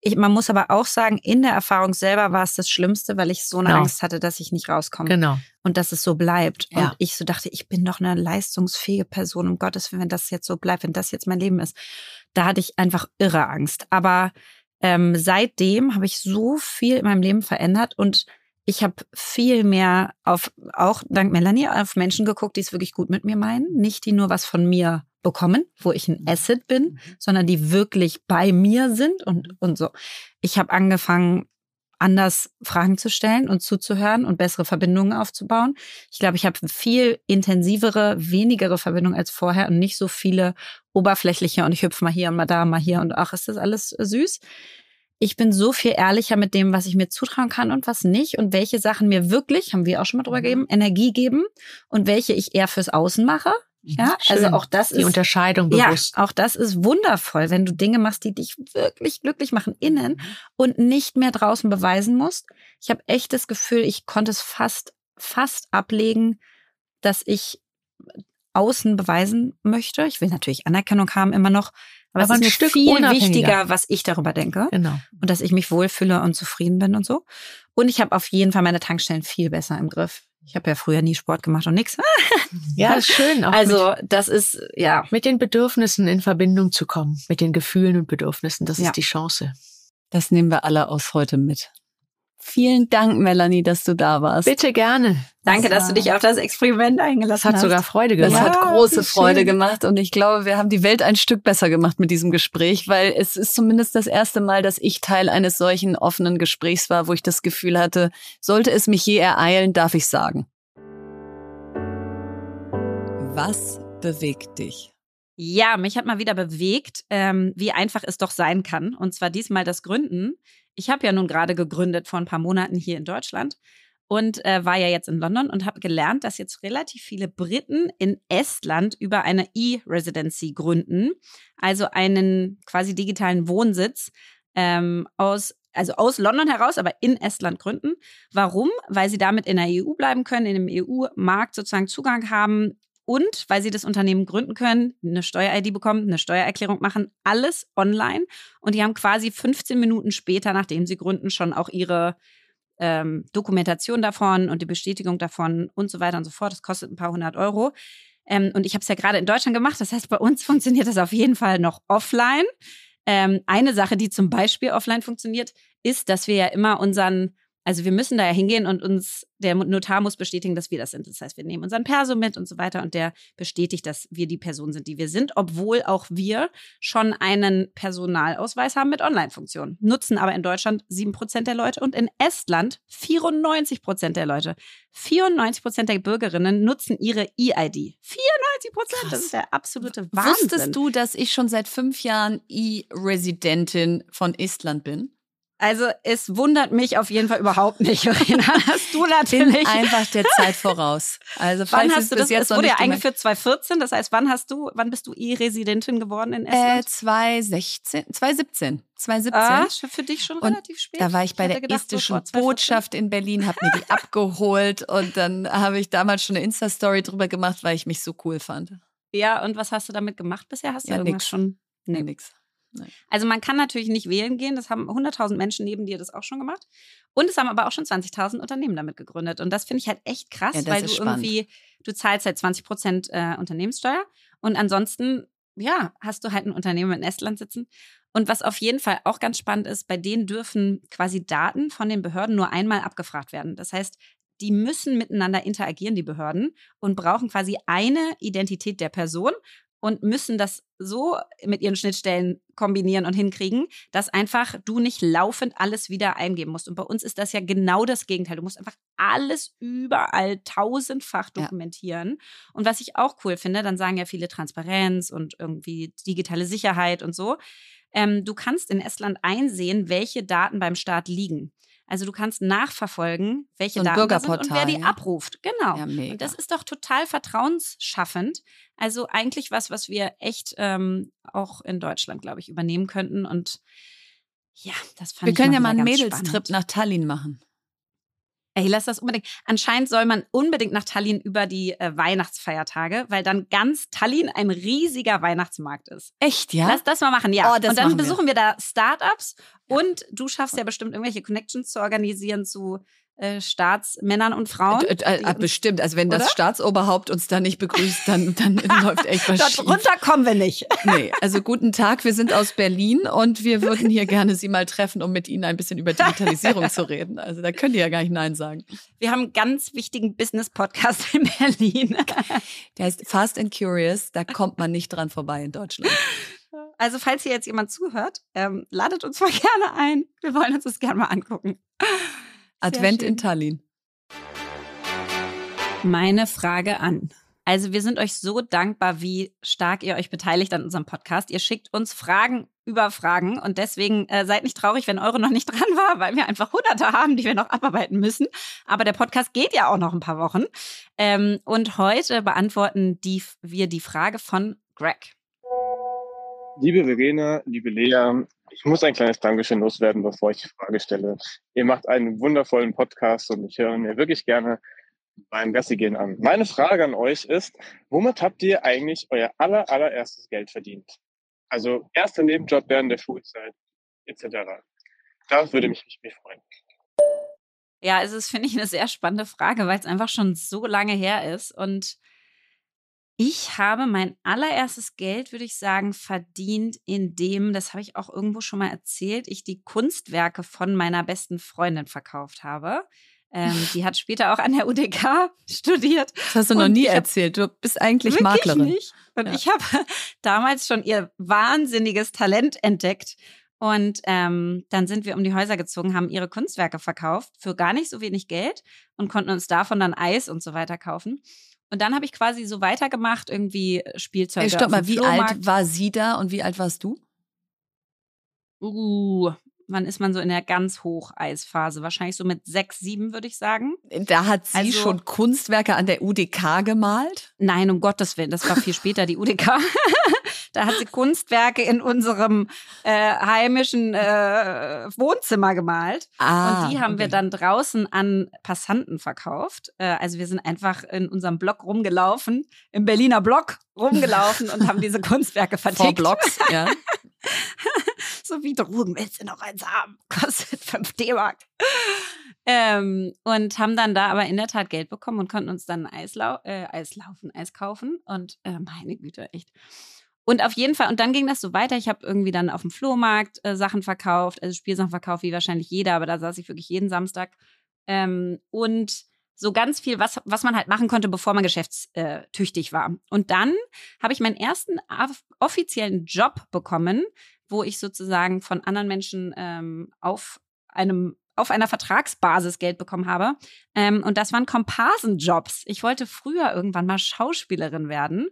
ich, man muss aber auch sagen, in der Erfahrung selber war es das Schlimmste, weil ich so eine genau. Angst hatte, dass ich nicht rauskomme. Genau. Und dass es so bleibt. Ja. Und ich so dachte, ich bin doch eine leistungsfähige Person, um Gottes Willen, wenn das jetzt so bleibt, wenn das jetzt mein Leben ist. Da hatte ich einfach irre Angst. Aber ähm, seitdem habe ich so viel in meinem Leben verändert und ich habe viel mehr auf, auch dank Melanie, auf Menschen geguckt, die es wirklich gut mit mir meinen. Nicht die nur was von mir bekommen, wo ich ein Asset bin, mhm. sondern die wirklich bei mir sind und, und so. Ich habe angefangen, anders Fragen zu stellen und zuzuhören und bessere Verbindungen aufzubauen. Ich glaube, ich habe viel intensivere, wenigere Verbindungen als vorher und nicht so viele oberflächliche und ich hüpfe mal hier und mal da, mal hier und ach, ist das alles süß ich bin so viel ehrlicher mit dem, was ich mir zutrauen kann und was nicht und welche Sachen mir wirklich, haben wir auch schon mal drüber mhm. gegeben, Energie geben und welche ich eher fürs Außen mache. Mhm. Ja, also Schön. also auch das die ist Unterscheidung bewusst. Ja, auch das ist wundervoll, wenn du Dinge machst, die dich wirklich glücklich machen innen mhm. und nicht mehr draußen beweisen musst. Ich habe echt das Gefühl, ich konnte es fast fast ablegen, dass ich außen beweisen möchte. Ich will natürlich Anerkennung haben immer noch, aber, Aber es ist ein Stück viel wichtiger, was ich darüber denke. Genau. Und dass ich mich wohlfühle und zufrieden bin und so. Und ich habe auf jeden Fall meine Tankstellen viel besser im Griff. Ich habe ja früher nie Sport gemacht und nix. ja, schön. also mit, das ist ja mit den Bedürfnissen in Verbindung zu kommen, mit den Gefühlen und Bedürfnissen. Das ja. ist die Chance. Das nehmen wir alle aus heute mit. Vielen Dank, Melanie, dass du da warst. Bitte gerne. Danke, das dass du dich auf das Experiment eingelassen hast. Das hat sogar Freude gemacht. Das ja, hat große Freude schön. gemacht und ich glaube, wir haben die Welt ein Stück besser gemacht mit diesem Gespräch, weil es ist zumindest das erste Mal, dass ich Teil eines solchen offenen Gesprächs war, wo ich das Gefühl hatte, sollte es mich je ereilen, darf ich sagen. Was bewegt dich? Ja, mich hat mal wieder bewegt, ähm, wie einfach es doch sein kann. Und zwar diesmal das Gründen ich habe ja nun gerade gegründet vor ein paar Monaten hier in Deutschland und äh, war ja jetzt in London und habe gelernt, dass jetzt relativ viele Briten in Estland über eine E-Residency gründen, also einen quasi digitalen Wohnsitz ähm, aus also aus London heraus, aber in Estland gründen. Warum? Weil sie damit in der EU bleiben können, in dem EU-Markt sozusagen Zugang haben, und weil sie das Unternehmen gründen können, eine Steuer-ID bekommen, eine Steuererklärung machen, alles online. Und die haben quasi 15 Minuten später, nachdem sie gründen, schon auch ihre ähm, Dokumentation davon und die Bestätigung davon und so weiter und so fort. Das kostet ein paar hundert Euro. Ähm, und ich habe es ja gerade in Deutschland gemacht. Das heißt, bei uns funktioniert das auf jeden Fall noch offline. Ähm, eine Sache, die zum Beispiel offline funktioniert, ist, dass wir ja immer unseren also wir müssen da ja hingehen und uns, der Notar muss bestätigen, dass wir das sind. Das heißt, wir nehmen unseren Perso mit und so weiter und der bestätigt, dass wir die Person sind, die wir sind, obwohl auch wir schon einen Personalausweis haben mit Online-Funktion. Nutzen aber in Deutschland 7% der Leute und in Estland 94% der Leute. 94% der Bürgerinnen nutzen ihre E-ID. 94%, das ist der absolute Wahnsinn. Wusstest du, dass ich schon seit fünf Jahren E-Residentin von Estland bin? Also es wundert mich auf jeden Fall überhaupt nicht, Verena. Hast du natürlich bin einfach der Zeit voraus. Also wann hast du das? Jetzt es wurde ja eingeführt 2014. Das heißt, wann hast du, wann bist du E-Residentin geworden in Estland? Äh, 2016, 2017. 2017. Ah, für dich schon und relativ spät. Da war ich bei ich der gedacht, estischen Botschaft in Berlin, habe mir die abgeholt und dann habe ich damals schon eine Insta-Story drüber gemacht, weil ich mich so cool fand. Ja, und was hast du damit gemacht bisher? Hast du ja, irgendwas nix. schon? Nee, nix. Nein. Also man kann natürlich nicht wählen gehen. Das haben 100.000 Menschen neben dir das auch schon gemacht. Und es haben aber auch schon 20.000 Unternehmen damit gegründet. Und das finde ich halt echt krass, ja, weil du spannend. irgendwie, du zahlst halt 20 Prozent äh, Unternehmenssteuer. Und ansonsten, ja, hast du halt ein Unternehmen in Estland sitzen. Und was auf jeden Fall auch ganz spannend ist, bei denen dürfen quasi Daten von den Behörden nur einmal abgefragt werden. Das heißt, die müssen miteinander interagieren, die Behörden, und brauchen quasi eine Identität der Person und müssen das so mit ihren Schnittstellen kombinieren und hinkriegen, dass einfach du nicht laufend alles wieder eingeben musst. Und bei uns ist das ja genau das Gegenteil. Du musst einfach alles überall tausendfach dokumentieren. Ja. Und was ich auch cool finde, dann sagen ja viele Transparenz und irgendwie digitale Sicherheit und so. Ähm, du kannst in Estland einsehen, welche Daten beim Staat liegen. Also du kannst nachverfolgen, welche so Daten da sind und wer die ja? abruft. Genau. Ja, mega. Und das ist doch total vertrauensschaffend. Also eigentlich was, was wir echt ähm, auch in Deutschland, glaube ich, übernehmen könnten. Und ja, das fand wir ich können ja mal einen Mädelstrip nach Tallinn machen. Ey, lass das unbedingt. Anscheinend soll man unbedingt nach Tallinn über die äh, Weihnachtsfeiertage, weil dann ganz Tallinn ein riesiger Weihnachtsmarkt ist. Echt, ja? Lass das mal machen, ja. Oh, und dann machen wir. besuchen wir da Startups und du schaffst ja bestimmt irgendwelche Connections zu organisieren zu äh, Staatsmännern und Frauen. Äh, äh, bestimmt. Also wenn Oder? das Staatsoberhaupt uns da nicht begrüßt, dann, dann läuft echt was Dort schief. runter kommen wir nicht. Nee, also guten Tag, wir sind aus Berlin und wir würden hier gerne Sie mal treffen, um mit Ihnen ein bisschen über Digitalisierung zu reden. Also da können die ja gar nicht Nein sagen. Wir haben einen ganz wichtigen Business-Podcast in Berlin. Der heißt Fast and Curious, da kommt man nicht dran vorbei in Deutschland. Also, falls hier jetzt jemand zuhört, ähm, ladet uns mal gerne ein. Wir wollen uns das gerne mal angucken. Advent schön. in Tallinn. Meine Frage an. Also, wir sind euch so dankbar, wie stark ihr euch beteiligt an unserem Podcast. Ihr schickt uns Fragen über Fragen und deswegen äh, seid nicht traurig, wenn eure noch nicht dran war, weil wir einfach Hunderte haben, die wir noch abarbeiten müssen. Aber der Podcast geht ja auch noch ein paar Wochen. Ähm, und heute beantworten die, wir die Frage von Greg. Liebe Verena, liebe Lea, ich muss ein kleines Dankeschön loswerden, bevor ich die Frage stelle. Ihr macht einen wundervollen Podcast und ich höre mir wirklich gerne beim Gassi gehen an. Meine Frage an euch ist, womit habt ihr eigentlich euer aller, allererstes Geld verdient? Also erster Nebenjob während der Schulzeit etc. Da würde mich mich freuen. Ja, es ist, finde ich, eine sehr spannende Frage, weil es einfach schon so lange her ist. Und ich habe mein allererstes Geld, würde ich sagen, verdient, indem, das habe ich auch irgendwo schon mal erzählt, ich die Kunstwerke von meiner besten Freundin verkauft habe. Ähm, die hat später auch an der UDK studiert. Das hast du noch Und nie ich hab- erzählt. Du bist eigentlich Maklerin. Nicht. Und Ja. ich habe damals schon ihr wahnsinniges Talent entdeckt. Und ähm, dann sind wir um die Häuser gezogen, haben ihre Kunstwerke verkauft für gar nicht so wenig Geld und konnten uns davon dann Eis und so weiter kaufen. Und dann habe ich quasi so weitergemacht, irgendwie Spielzeuge. Ey, stopp mal, wie Flohmarkt. alt war sie da und wie alt warst du? Uh, wann ist man so in der ganz Hocheisphase? Wahrscheinlich so mit sechs, sieben, würde ich sagen. Da hat sie Also- schon Kunstwerke an der UDK gemalt. Nein, um Gottes Willen, das war viel später die UDK. Da hat sie Kunstwerke in unserem äh, heimischen äh, Wohnzimmer gemalt. Ah, und die haben okay. wir dann draußen an Passanten verkauft. Äh, also wir sind einfach in unserem Block rumgelaufen, im Berliner Block rumgelaufen und haben diese Kunstwerke vertickt. Vor Blocks, ja. so wie Drogen, willst du noch eins haben? Kostet 5 D-Mark. Ähm, und haben dann da aber in der Tat Geld bekommen und konnten uns dann Eislau äh, Eislaufen, Eis kaufen. Und äh, meine Güte, echt. Und auf jeden Fall, und dann ging das so weiter. Ich habe irgendwie dann auf dem Flohmarkt äh, Sachen verkauft, also Spielsachen verkauft, wie wahrscheinlich jeder, aber da saß ich wirklich jeden Samstag. Ähm, und so ganz viel, was, was man halt machen konnte, bevor man geschäftstüchtig war. Und dann habe ich meinen ersten offiziellen Job bekommen, wo ich sozusagen von anderen Menschen ähm, auf einem auf einer Vertragsbasis Geld bekommen habe. Ähm, und das waren Komparsenjobs. Ich wollte früher irgendwann mal Schauspielerin werden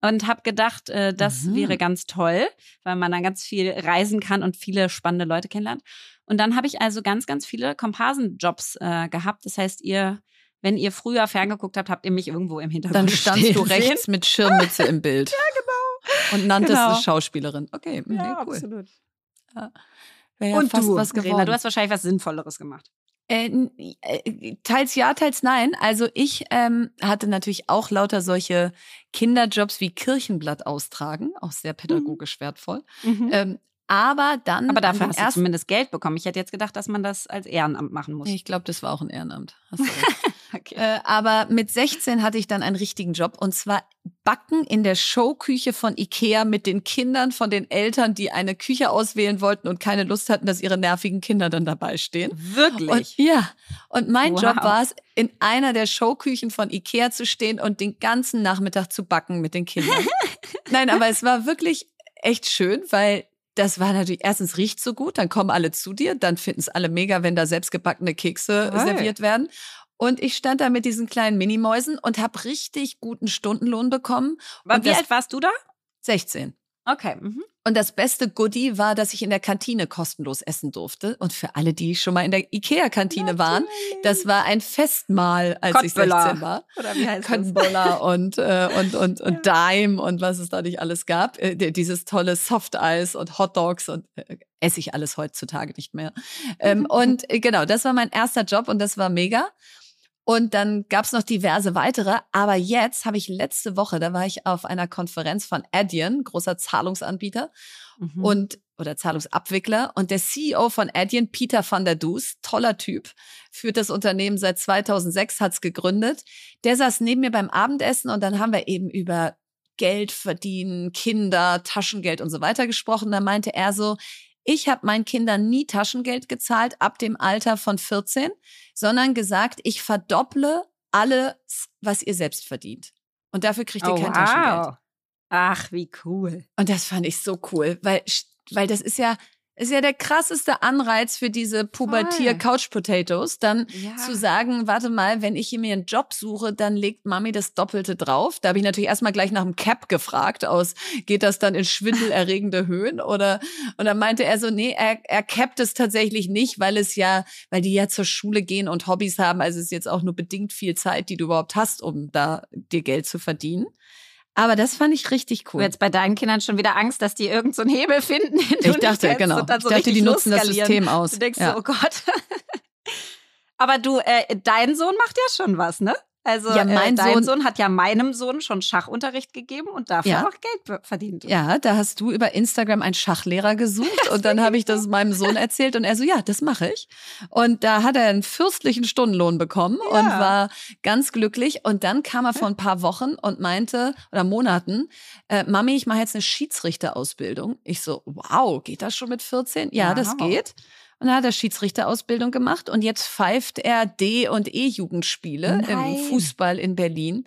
und habe gedacht, äh, das mhm. wäre ganz toll, weil man dann ganz viel reisen kann und viele spannende Leute kennenlernt. Und dann habe ich also ganz, ganz viele Komparsenjobs äh, gehabt. Das heißt, ihr wenn ihr früher ferngeguckt habt, habt ihr mich irgendwo im Hintergrund Dann standst du rechts sehen. mit Schirmmütze im Bild. ja, genau. Und nanntest genau. eine Schauspielerin. Okay, ja, nee, cool. absolut. Ja. Ja Und du, was Verena, du hast wahrscheinlich was Sinnvolleres gemacht. Äh, äh, teils ja, teils nein. Also ich ähm, hatte natürlich auch lauter solche Kinderjobs wie Kirchenblatt austragen, auch sehr pädagogisch mhm. wertvoll. Mhm. Ähm, aber dann. Aber dafür hast du zumindest Geld bekommen. Ich hätte jetzt gedacht, dass man das als Ehrenamt machen muss. Ich glaube, das war auch ein Ehrenamt. Hast du okay. äh, aber mit 16 hatte ich dann einen richtigen Job und zwar Backen in der Showküche von Ikea mit den Kindern von den Eltern, die eine Küche auswählen wollten und keine Lust hatten, dass ihre nervigen Kinder dann dabei stehen. Wirklich? Und, ja. Und mein wow. Job war es, in einer der Showküchen von Ikea zu stehen und den ganzen Nachmittag zu backen mit den Kindern. Nein, aber es war wirklich echt schön, weil das war natürlich, erstens riecht so gut, dann kommen alle zu dir, dann finden es alle mega, wenn da selbstgebackene Kekse Hi. serviert werden. Und ich stand da mit diesen kleinen Minimäusen und habe richtig guten Stundenlohn bekommen. Und wie alt warst du da? 16. Okay. Mhm. Und das beste Goodie war, dass ich in der Kantine kostenlos essen durfte. Und für alle, die schon mal in der Ikea-Kantine waren, das war ein Festmahl, als ich 16 war. Oder wie heißt und, äh, und, und, und Dime und was es da nicht alles gab. Äh, dieses tolle Soft-Eis und Hot Dogs und äh, esse ich alles heutzutage nicht mehr. Ähm, und äh, genau, das war mein erster Job und das war mega. Und dann gab's noch diverse weitere. Aber jetzt habe ich letzte Woche, da war ich auf einer Konferenz von Adyen, großer Zahlungsanbieter mhm. und oder Zahlungsabwickler. Und der CEO von Adyen, Peter van der Does, toller Typ, führt das Unternehmen seit 2006, hat's gegründet. Der saß neben mir beim Abendessen und dann haben wir eben über Geld verdienen, Kinder, Taschengeld und so weiter gesprochen. Da meinte er so, ich habe meinen Kindern nie Taschengeld gezahlt ab dem Alter von 14, sondern gesagt, ich verdopple alles, was ihr selbst verdient. Und dafür kriegt ihr oh, kein wow. Taschengeld. Ach, wie cool. Und das fand ich so cool, weil, weil das ist ja, ist ja der krasseste Anreiz für diese Pubertier-Couch-Potatoes, dann ja. zu sagen, warte mal, wenn ich mir einen Job suche, dann legt Mami das Doppelte drauf. Da habe ich natürlich erstmal gleich nach dem Cap gefragt, aus geht das dann in schwindelerregende Höhen oder und dann meinte er so, nee, er, er capt es tatsächlich nicht, weil es ja, weil die ja zur Schule gehen und Hobbys haben, also es ist jetzt auch nur bedingt viel Zeit, die du überhaupt hast, um da dir Geld zu verdienen. Aber das fand ich richtig cool. Du jetzt bei deinen Kindern schon wieder Angst, dass die irgendeinen so Hebel finden. ich dachte, genau. So ich dachte, die nutzen das System aus. Du denkst ja. so, oh Gott. Aber du, äh, dein Sohn macht ja schon was, ne? Also ja, äh, mein äh, dein Sohn, Sohn, hat ja meinem Sohn schon Schachunterricht gegeben und dafür ja. auch Geld verdient. Ja, da hast du über Instagram einen Schachlehrer gesucht und dann habe ich das meinem Sohn erzählt und er so, ja, das mache ich. Und da hat er einen fürstlichen Stundenlohn bekommen ja. und war ganz glücklich. Und dann kam er vor ein paar Wochen und meinte, oder Monaten, äh, Mami, ich mache jetzt eine Schiedsrichterausbildung. Ich so, wow, geht das schon mit 14? Ja, das geht. Und dann hat er Schiedsrichterausbildung gemacht und jetzt pfeift er D- und E-Jugendspiele im Fußball in Berlin.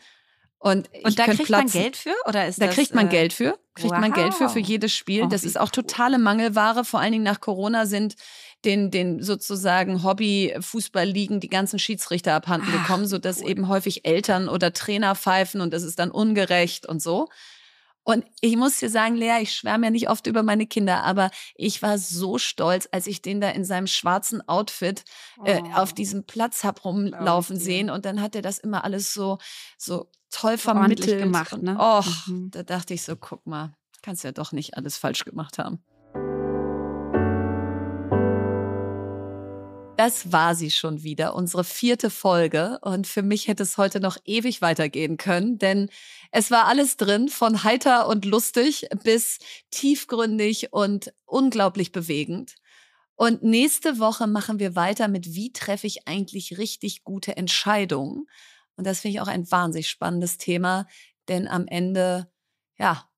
Und, und da kriegt platzen. man Geld für? Oder ist da das, kriegt man äh, Geld für. Kriegt wow. man Geld für für jedes Spiel. Oh, das ist auch totale Mangelware. Vor allen Dingen nach Corona sind den, den sozusagen Hobby-Fußballligen die ganzen Schiedsrichter abhanden gekommen, sodass cool. eben häufig Eltern oder Trainer pfeifen und das ist dann ungerecht und so. Und ich muss dir sagen, Lea, ich schwärme ja nicht oft über meine Kinder, aber ich war so stolz, als ich den da in seinem schwarzen Outfit äh, oh. auf diesem Platz hab rumlaufen oh, sehen. Und dann hat er das immer alles so, so toll vermittelt gemacht. Ne? Och, mhm. da dachte ich so, guck mal. kannst ja doch nicht alles falsch gemacht haben. Das war sie schon wieder, unsere vierte Folge. Und für mich hätte es heute noch ewig weitergehen können, denn es war alles drin, von heiter und lustig bis tiefgründig und unglaublich bewegend. Und nächste Woche machen wir weiter mit, wie treffe ich eigentlich richtig gute Entscheidungen? Und das finde ich auch ein wahnsinnig spannendes Thema, denn am Ende, ja,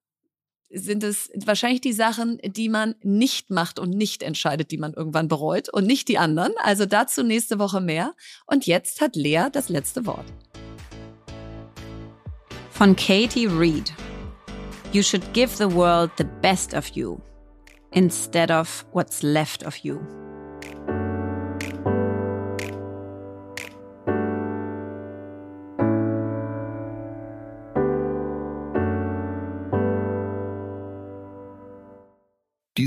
sind es wahrscheinlich die Sachen, die man nicht macht und nicht entscheidet, die man irgendwann bereut und nicht die anderen. Also dazu nächste Woche mehr. Und jetzt hat Lea das letzte Wort. Von Katie Reed. You should give the world the best of you instead of what's left of you.